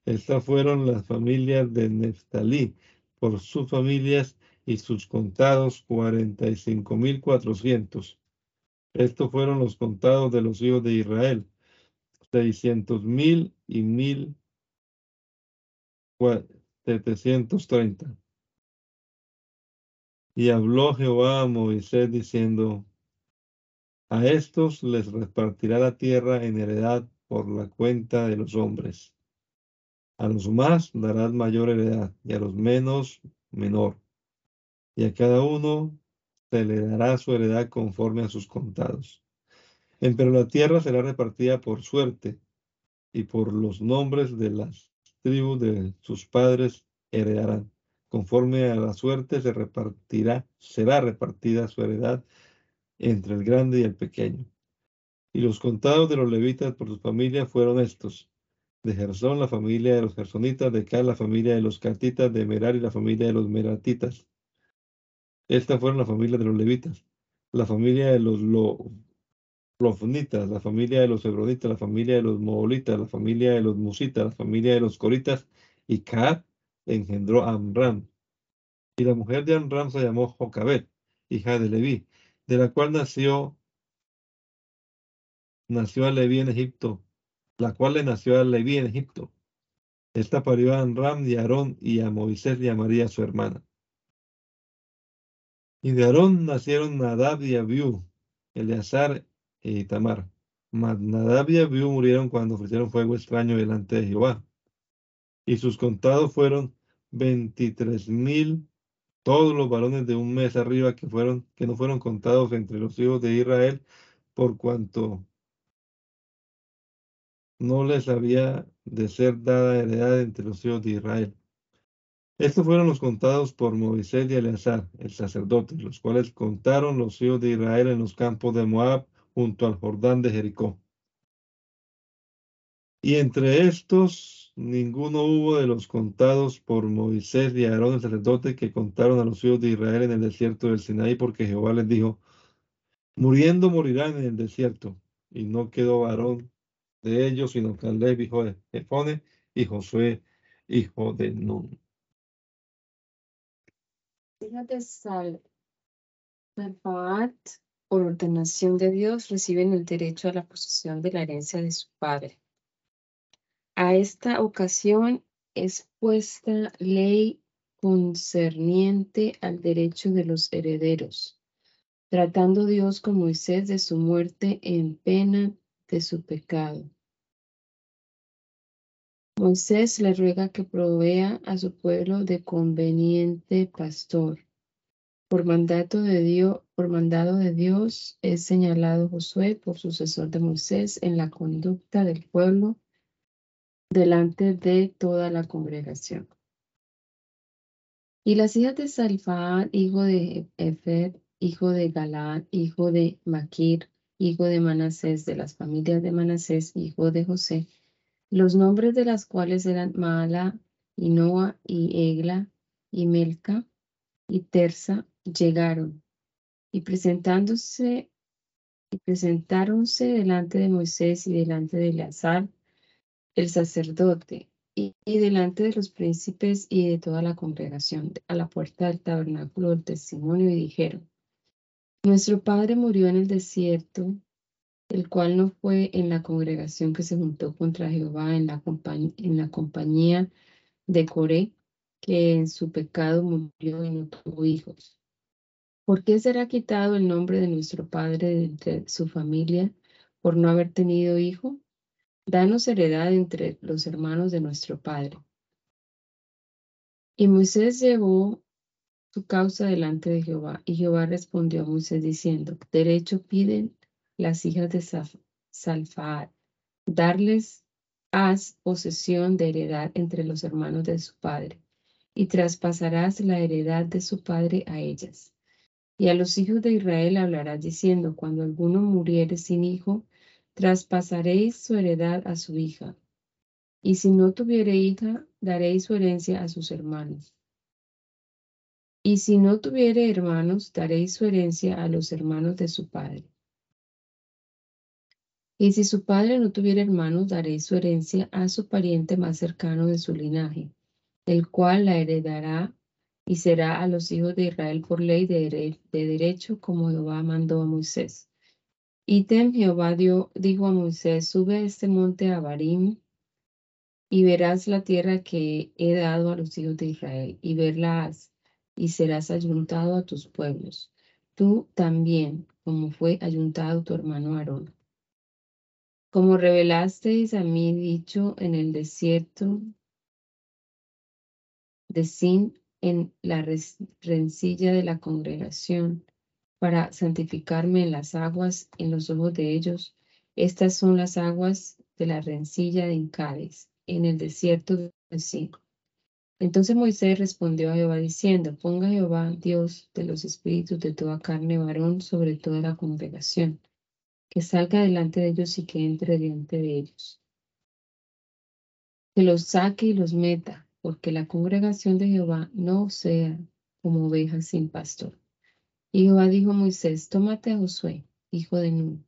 Estas fueron las familias de Neftalí por sus familias y sus contados, cuarenta y cinco mil cuatrocientos. Estos fueron los contados de los hijos de Israel, seiscientos mil y mil setecientos treinta. Y habló Jehová a Moisés diciendo, a estos les repartirá la tierra en heredad por la cuenta de los hombres. A los más darás mayor heredad y a los menos menor. Y a cada uno se le dará su heredad conforme a sus contados. Pero la tierra será repartida por suerte y por los nombres de las tribus de sus padres heredarán. Conforme a la suerte se repartirá, será repartida su heredad entre el grande y el pequeño. Y los contados de los levitas por sus familias fueron estos. De Gersón, la familia de los gersonitas, de Cal, la familia de los catitas, de Merari, la familia de los meratitas. Estas fueron las familias de los levitas. La familia de los lo, lofnitas, la familia de los hebronitas, la familia de los moolitas, la familia de los musitas, la familia de los coritas, y Caat engendró a Amram. Y la mujer de Amram se llamó Jocabet, hija de Leví, de la cual nació, nació a Leví en Egipto, la cual le nació a Leví en Egipto. Esta parió a Amram y a Aarón y a Moisés y a María su hermana. Y de Aarón nacieron Nadab y Abiú, Eleazar e Itamar. Mas Nadab y Abiú murieron cuando ofrecieron fuego extraño delante de Jehová. Y sus contados fueron veintitrés mil, todos los varones de un mes arriba que fueron, que no fueron contados entre los hijos de Israel, por cuanto no les había de ser dada heredad entre los hijos de Israel. Estos fueron los contados por Moisés y Eleazar, el sacerdote, los cuales contaron los hijos de Israel en los campos de Moab junto al Jordán de Jericó. Y entre estos, ninguno hubo de los contados por Moisés y Aarón el sacerdote que contaron a los hijos de Israel en el desierto del Sinaí, porque Jehová les dijo, muriendo morirán en el desierto. Y no quedó varón de ellos, sino Caleb, hijo de Jefone, y Josué, hijo de Nun. Fíjate, Salfat, por ordenación de Dios, reciben el derecho a la posesión de la herencia de su padre. A esta ocasión es puesta ley concerniente al derecho de los herederos, tratando Dios con Moisés de su muerte en pena de su pecado. Moisés le ruega que provea a su pueblo de conveniente pastor. Por mandato mandado de Dios es señalado Josué por sucesor de Moisés en la conducta del pueblo delante de toda la congregación. Y las hijas de Salfaad, hijo de Efer, hijo de Galaad, hijo de Maquir, hijo de Manasés, de las familias de Manasés, hijo de José, los nombres de las cuales eran Maala, y Noa, y Egla, y Melca, y Tersa, llegaron, y presentándose, y presentáronse delante de Moisés y delante de Eleazar, el sacerdote, y, delante de los príncipes y de toda la congregación, a la puerta del tabernáculo del testimonio, y dijeron, Nuestro padre murió en el desierto, el cual no fue en la congregación que se juntó contra Jehová en la, en la compañía de Coré, que en su pecado murió y no tuvo hijos. ¿Por qué será quitado el nombre de nuestro padre de su familia por no haber tenido hijo? Danos heredad entre los hermanos de nuestro padre. Y Moisés llevó su causa delante de Jehová, y Jehová respondió a Moisés diciendo, derecho piden las hijas de Salfaad, darles haz posesión de heredad entre los hermanos de su padre, y traspasarás la heredad de su padre a ellas. Y a los hijos de Israel hablarás diciendo, cuando alguno muriere sin hijo, traspasaréis su heredad a su hija. Y si no tuviere hija, daréis su herencia a sus hermanos. Y si no tuviere hermanos, daréis su herencia a los hermanos de su padre. Y si su padre no tuviera hermanos, daréis su herencia a su pariente más cercano de su linaje, el cual la heredará y será a los hijos de Israel por ley de, derecho, como Jehová mandó a Moisés. Ítem Jehová dio, dijo a Moisés, sube este monte a Barim y verás la tierra que he dado a los hijos de Israel, y verlas, y serás ayuntado a tus pueblos, tú también, como fue ayuntado tu hermano Aarón. Como revelasteis a mí dicho en el desierto de Sin en la rencilla de la congregación, para santificarme en las aguas en los ojos de ellos. Estas son las aguas de la rencilla de Incades, en el desierto de Sin. Entonces Moisés respondió a Jehová diciendo, ponga Jehová, Dios de los espíritus de toda carne varón, sobre toda la congregación que salga delante de ellos y que entre delante de ellos. Que los saque y los meta, porque la congregación de Jehová no sea como ovejas sin pastor. Y Jehová dijo a Moisés, tómate a Josué, hijo de Nun,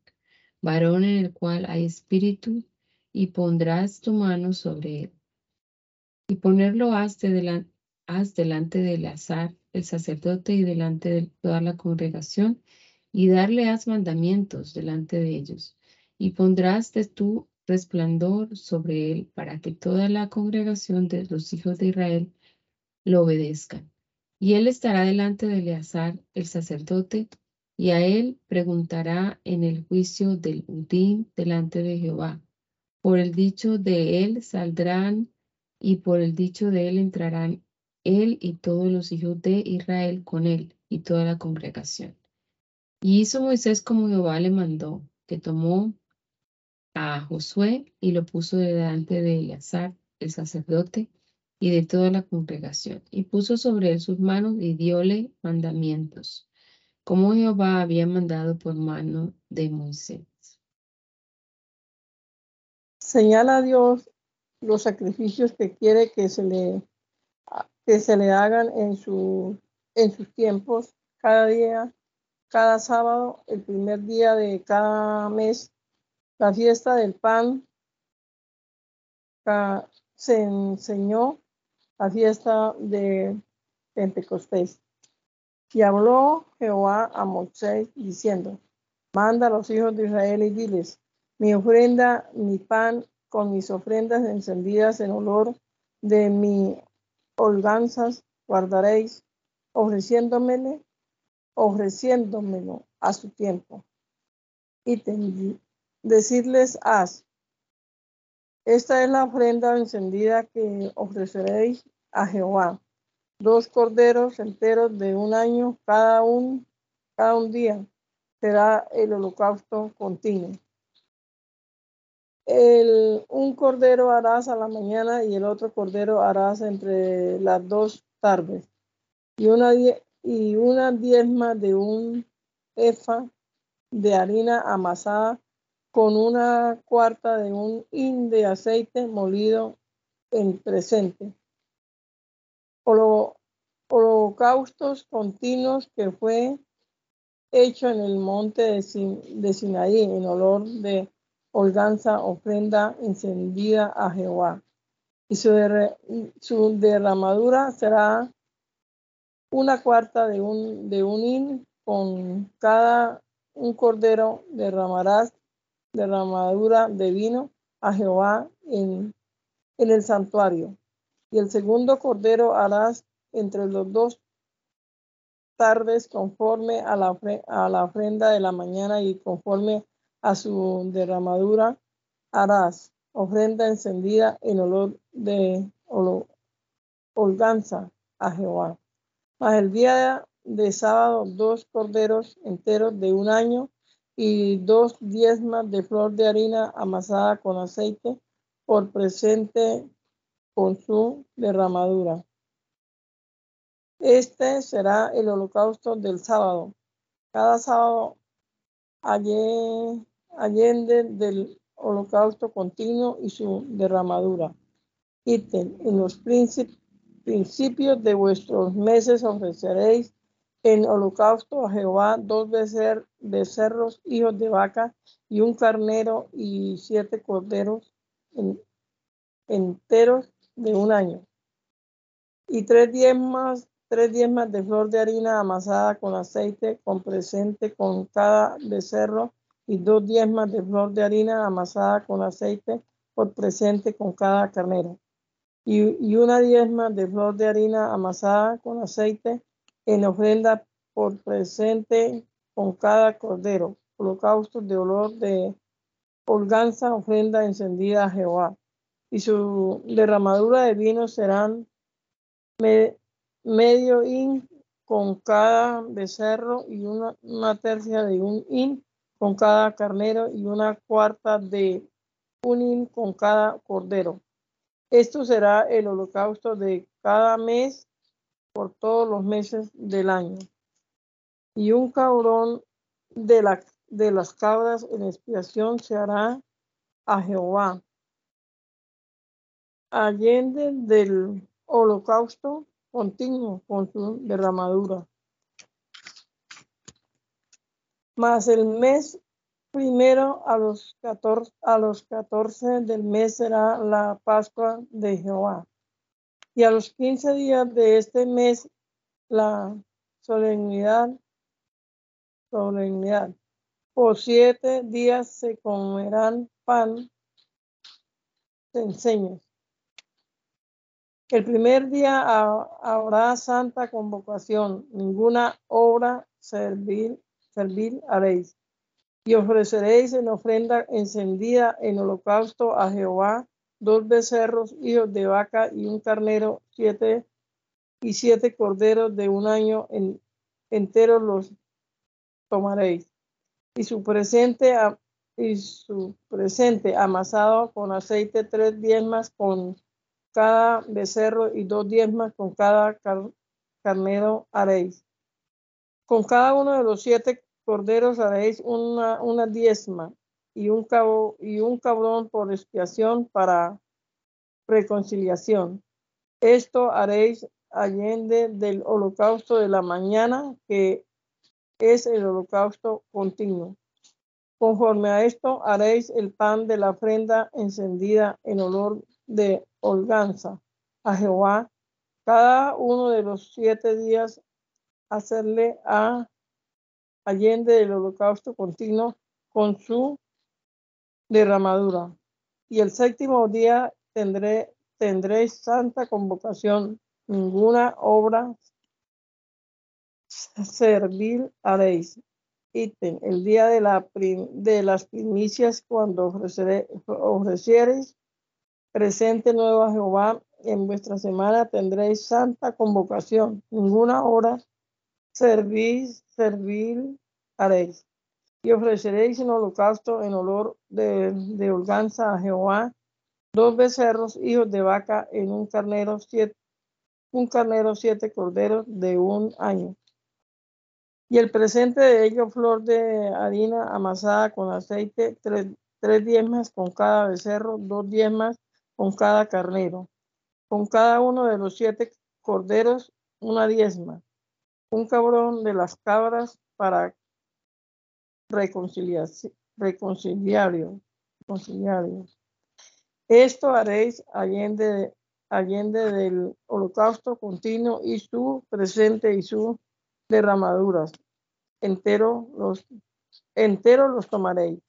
varón en el cual hay espíritu, y pondrás tu mano sobre él. Y ponerlo delante, haz delante del azar, el sacerdote, y delante de toda la congregación, y darle haz mandamientos delante de ellos, y pondrás de tu resplandor sobre él para que toda la congregación de los hijos de Israel lo obedezcan. Y él estará delante de Eleazar, el sacerdote, y a él preguntará en el juicio del Udim delante de Jehová. Por el dicho de él saldrán y por el dicho de él entrarán él y todos los hijos de Israel con él y toda la congregación. Y hizo Moisés como Jehová le mandó, que tomó a Josué y lo puso delante de Eleazar, el sacerdote, y de toda la congregación, y puso sobre él sus manos y diole mandamientos, como Jehová había mandado por mano de Moisés. Señala a Dios los sacrificios que quiere que se le, que se le hagan en, su, en sus tiempos, cada día, cada sábado, el primer día de cada mes, la fiesta del pan, se enseñó la fiesta de Pentecostés. Y habló Jehová a Moisés diciendo, manda a los hijos de Israel y diles, mi ofrenda, mi pan con mis ofrendas encendidas en olor de mi holganzas guardaréis, ofreciéndomele, ofreciéndomelo a su tiempo. Y decirles, haz, esta es la ofrenda encendida que ofreceréis a Jehová. Dos corderos enteros de un año cada un, cada un día será el holocausto continuo. Un cordero harás a la mañana y el otro cordero harás entre las dos tardes. Y una, y una diezma de un efa de harina amasada con una cuarta de un hin de aceite molido en presente. Holocaustos continuos que fue hecho en el monte de Sinaí en olor de holganza, ofrenda encendida a Jehová. Y su, su derramadura será una cuarta de un, de un hin con cada un cordero derramarás derramadura de vino a Jehová en, en el santuario. Y el segundo cordero harás entre los dos tardes conforme a la, a la ofrenda de la mañana y conforme a su derramadura harás ofrenda encendida en olor de holganza a Jehová. Mas el día de sábado dos corderos enteros de un año y dos diezmas de flor de harina amasada con aceite por presente con su derramadura. Este será el holocausto del sábado. Cada sábado allende del holocausto continuo y su derramadura. Ítem, en los principios de vuestros meses ofreceréis en holocausto a Jehová dos becerros, hijos de vaca, y un carnero y siete corderos enteros de un año. Y tres diezmas, tres diezmas de flor de harina amasada con aceite, con presente con cada becerro y dos diezmas de flor de harina amasada con aceite por presente con cada carnero. Y, una diezma de flor de harina amasada con aceite en ofrenda por presente con cada cordero, holocausto de olor de holganza, ofrenda encendida a Jehová. Y su derramadura de vino serán medio in con cada becerro y una, una tercia de un in con cada carnero y una cuarta de un hin con cada cordero. Esto será el holocausto de cada mes por todos los meses del año. Y un cabrón de, la, de las cabras en expiación se hará a Jehová. Allende del holocausto continuo con su derramadura. Mas el mes primero a los, 14, a los 14 del mes será la Pascua de Jehová. Y a los 15 días de este mes la solemnidad, solemnidad. Por siete días se comerán pan enseños. El primer día habrá santa convocación, ninguna obra servil servir haréis. Y ofreceréis en ofrenda encendida en holocausto a Jehová dos becerros, hijos de vaca y un carnero, siete y siete corderos de un año en, enteros los tomaréis. Y su presente y su presente amasado con aceite, tres diezmas con cada becerro y dos diezmas con cada carnero haréis. Con cada uno de los siete corderos haréis una, una diezma y un, cabo, y un cabrón por expiación para reconciliación. Esto haréis allende del holocausto de la mañana, que es el holocausto continuo. Conforme a esto haréis el pan de la ofrenda encendida en olor de holganza a Jehová. Cada uno de los siete días hacerle a allende del holocausto continuo con su derramadura. Y el séptimo día tendré, tendréis santa convocación. Ninguna obra servil haréis el día de, la de las primicias, cuando ofreciereis presente nuevo a Jehová, en vuestra semana tendréis santa convocación. Ninguna hora servís, servil haréis. Y ofreceréis en holocausto en olor de, de holganza a Jehová dos becerros, hijos de vaca, en un carnero, siete, un carnero, siete corderos de un año y el presente de ello, flor de harina amasada con aceite, tres, diezmas con cada becerro, dos diezmas con cada carnero. Con cada uno de los siete corderos, una diezma. Un cabrón de las cabras para reconciliario. reconciliario. Esto haréis allende, allende del holocausto continuo y su presente y su derramaduras. Entero los, entero los tomaréis.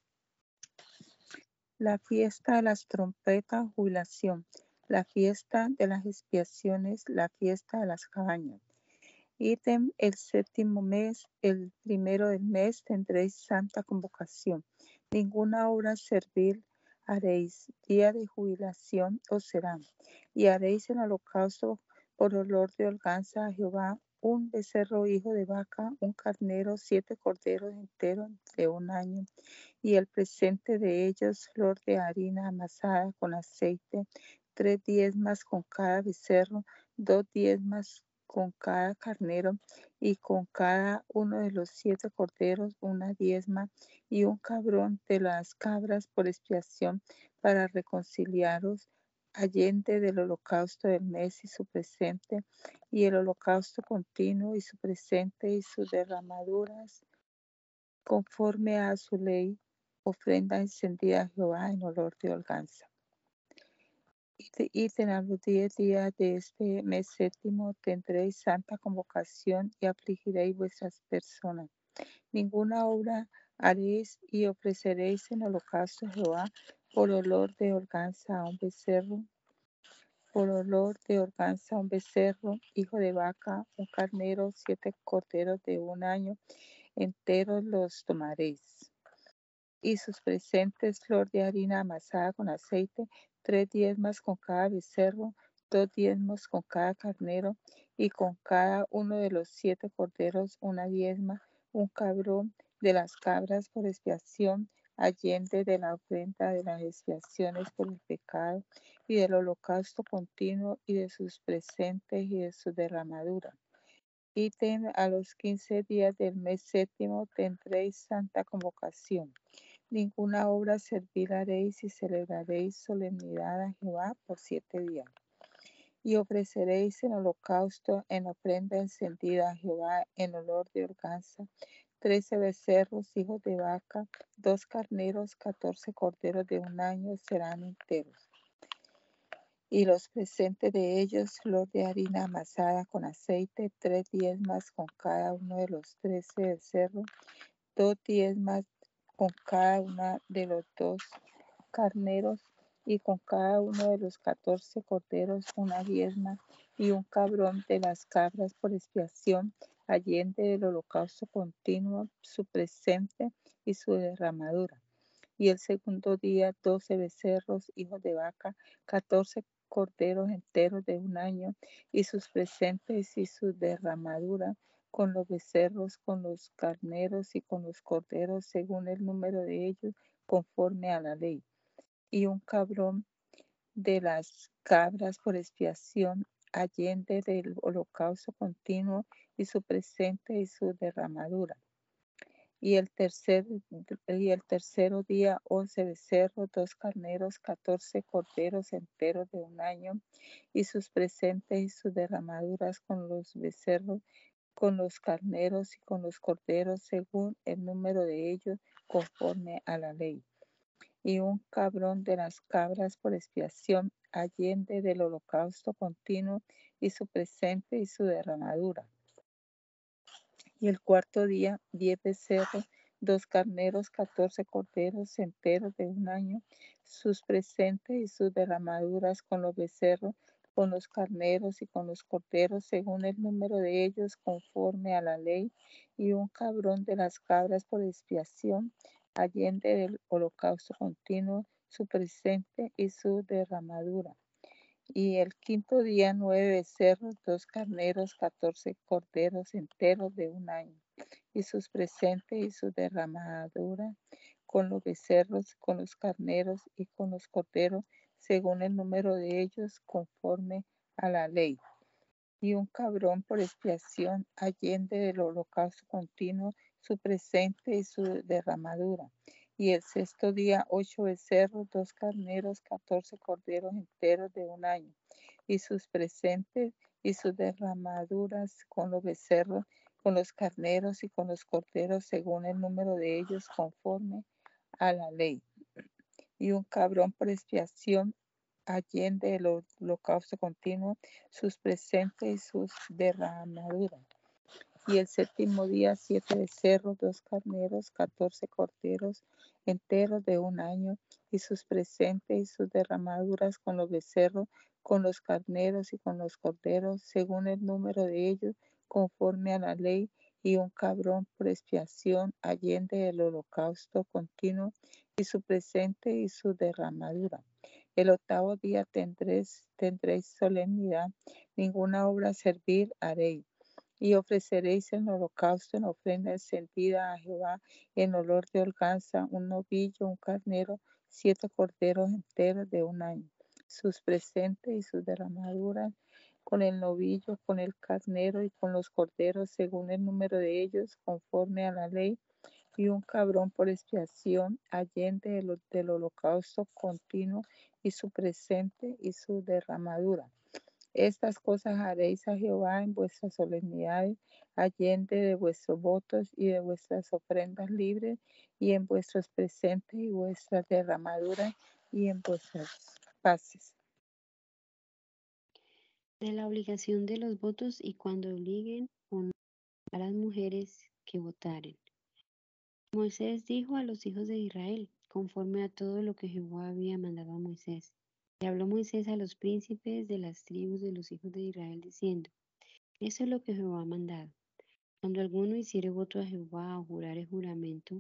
La fiesta de las trompetas, jubilación. La fiesta de las expiaciones, la fiesta de las cabañas. Ítem, el séptimo mes, el primero del mes, tendréis santa convocación. Ninguna obra servil haréis. Día de jubilación os será. Y haréis el holocausto por olor de holganza a Jehová un becerro hijo de vaca, un carnero, siete corderos enteros de un año, y el presente de ellos flor de harina amasada con aceite, tres diezmas con cada becerro, dos diezmas con cada carnero, y con cada uno de los siete corderos una diezma, y un cabrón de las cabras por expiación para reconciliaros allende del holocausto del mes y su presente, y el holocausto continuo y su presente y sus derramaduras, conforme a su ley, ofrenda encendida a Jehová en olor de holganza. Y en los diez días de este mes séptimo tendréis santa convocación y afligiréis vuestras personas. Ninguna obra haréis y ofreceréis en holocausto a Jehová por olor de organza a un becerro, por olor de organza a un becerro, hijo de vaca, un carnero, siete corderos de un año, enteros los tomaréis. Y sus presentes, flor de harina amasada con aceite, tres diezmas con cada becerro, dos diezmos con cada carnero, y con cada uno de los siete corderos una diezma, un cabrón de las cabras por expiación, allende de la ofrenda de las expiaciones por el pecado y del holocausto continuo y de sus presentes y de su derramadura. Ítem a los quince días del mes séptimo tendréis santa convocación. Ninguna obra serviraréis y celebraréis solemnidad a Jehová por siete días. Y ofreceréis en holocausto en ofrenda encendida a Jehová en olor de organza trece becerros, hijos de vaca, dos carneros, catorce corderos de un año serán enteros. Y los presentes de ellos, flor de harina amasada con aceite, tres diezmas con cada uno de los trece becerros, dos diezmas con cada una de los dos carneros y con cada uno de los catorce corderos una diezma y un cabrón de las cabras por expiación allende del holocausto continuo, su presente y su derramadura. Y el segundo día, doce becerros, hijos de vaca, catorce corderos enteros de un año, y sus presentes y su derramadura, con los becerros, con los carneros y con los corderos, según el número de ellos, conforme a la ley, y un cabrón de las cabras por expiación allende del holocausto continuo y su presente y su derramadura. Y el tercer, y el tercero día, once becerros, dos carneros, catorce corderos enteros de un año, y sus presentes y sus derramaduras con los becerros, con los carneros y con los corderos, según el número de ellos, conforme a la ley. Y un cabrón de las cabras por expiación, allende del holocausto continuo, y su presente y su derramadura y el cuarto día, diez becerros, dos carneros, catorce corderos enteros de un año, sus presentes y sus derramaduras con los becerros, con los carneros y con los corderos, según el número de ellos, conforme a la ley, y un cabrón de las cabras por expiación, allende del holocausto continuo, su presente y su derramadura. Y el quinto día nueve becerros, dos carneros, catorce corderos enteros de un año, y sus presentes y su derramadura con los becerros, con los carneros y con los corderos, según el número de ellos, conforme a la ley. Y un cabrón por expiación allende del holocausto continuo, su presente y su derramadura y el sexto día ocho becerros, dos carneros, catorce corderos enteros de un año, y sus presentes y sus derramaduras con los becerros, con los carneros y con los corderos, según el número de ellos, conforme a la ley. Y un cabrón por expiación allende el holocausto continuo, sus presentes y sus derramaduras. Y el séptimo día siete becerros, dos carneros, catorce corderos enteros de un año, y sus presentes y sus derramaduras con los becerros, con los carneros y con los corderos, según el número de ellos, conforme a la ley, y un cabrón por expiación allende el holocausto continuo, y su presente y su derramadura. El octavo día tendréis, solemnidad, ninguna obra servir haréis y ofreceréis en holocausto en ofrenda encendida a Jehová en olor de holganza, un novillo, un carnero, siete corderos enteros de un año, sus presentes y sus derramaduras, con el novillo, con el carnero y con los corderos, según el número de ellos, conforme a la ley, y un cabrón por expiación, allende del, holocausto continuo y su presente y su derramadura estas cosas haréis a Jehová en vuestras solemnidades, allende de vuestros votos y de vuestras ofrendas libres, y en vuestros presentes y vuestras derramaduras y en vuestras paces. De la obligación de los votos y cuando obliguen a las mujeres que votaren. Moisés dijo a los hijos de Israel, conforme a todo lo que Jehová había mandado a Moisés. Y habló Moisés a los príncipes de las tribus de los hijos de Israel, diciendo, Eso es lo que Jehová ha mandado. Cuando alguno hiciere voto a Jehová o jurare juramento,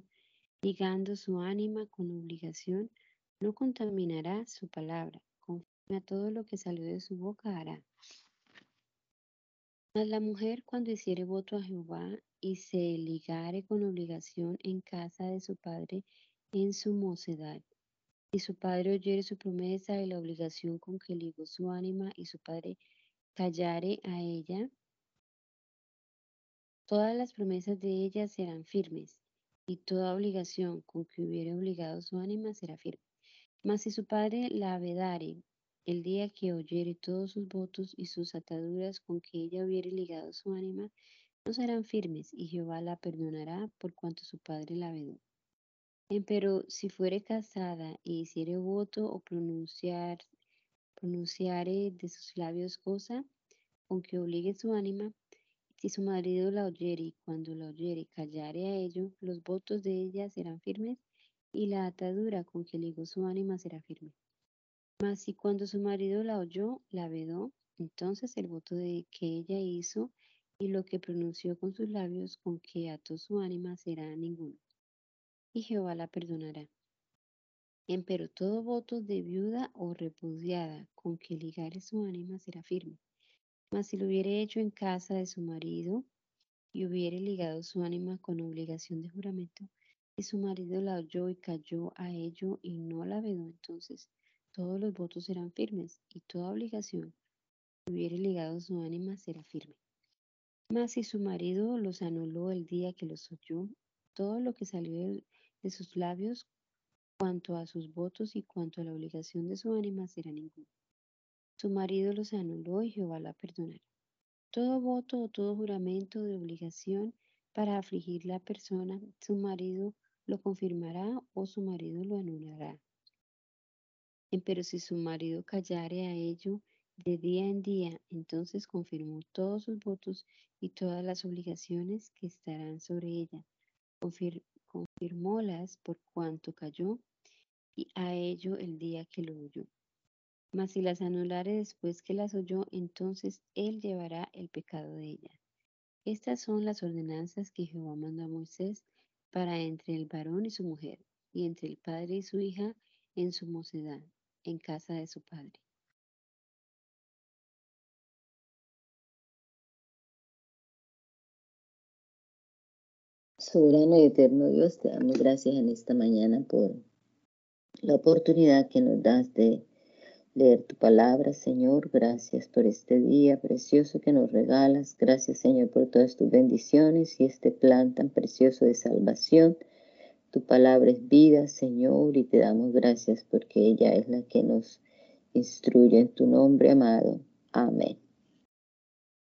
ligando su ánima con obligación, no contaminará su palabra, a todo lo que salió de su boca hará. Mas la mujer cuando hiciere voto a Jehová y se ligare con obligación en casa de su padre en su mocedad, y su padre oyere su promesa y la obligación con que ligó su ánima y su padre callare a ella, todas las promesas de ella serán firmes y toda obligación con que hubiere obligado su ánima será firme. Mas si su padre la vedare el día que oyere todos sus votos y sus ataduras con que ella hubiere ligado su ánima, no serán firmes y Jehová la perdonará por cuanto su padre la vedó. Pero si fuere casada y hiciere voto o pronunciar, pronunciare de sus labios cosa con que obligue su ánima, si su marido la oyere y cuando la oyere callare a ello, los votos de ella serán firmes y la atadura con que ligó su ánima será firme. Mas si cuando su marido la oyó, la vedó, entonces el voto de que ella hizo y lo que pronunció con sus labios con que ató su ánima será ninguno y Jehová la perdonará. Empero todo voto de viuda o repudiada con que ligare su ánima será firme. Mas si lo hubiere hecho en casa de su marido y hubiere ligado su ánima con obligación de juramento, Y su marido la oyó y cayó a ello y no la vedó entonces. Todos los votos serán firmes y toda obligación que hubiere ligado su ánima será firme. Mas si su marido los anuló el día que los oyó, todo lo que salió de, sus labios cuanto a sus votos y cuanto a la obligación de su ánima será ninguno. Su marido los anuló y Jehová la perdonará. Todo voto o todo juramento de obligación para afligir la persona, su marido lo confirmará o su marido lo anulará. Pero si su marido callare a ello de día en día, entonces confirmó todos sus votos y todas las obligaciones que estarán sobre ella. confirmólas por cuanto cayó y a ello el día que lo oyó. Mas si las anulare después que las oyó, entonces él llevará el pecado de ella. Estas son las ordenanzas que Jehová mandó a Moisés para entre el varón y su mujer, y entre el padre y su hija en su mocedad, en casa de su padre. Soberano y eterno Dios, te damos gracias en esta mañana por la oportunidad que nos das de leer tu palabra, Señor. Gracias por este día precioso que nos regalas. Gracias, Señor, por todas tus bendiciones y este plan tan precioso de salvación. Tu palabra es vida, Señor, y te damos gracias porque ella es la que nos instruye en tu nombre, amado. Amén.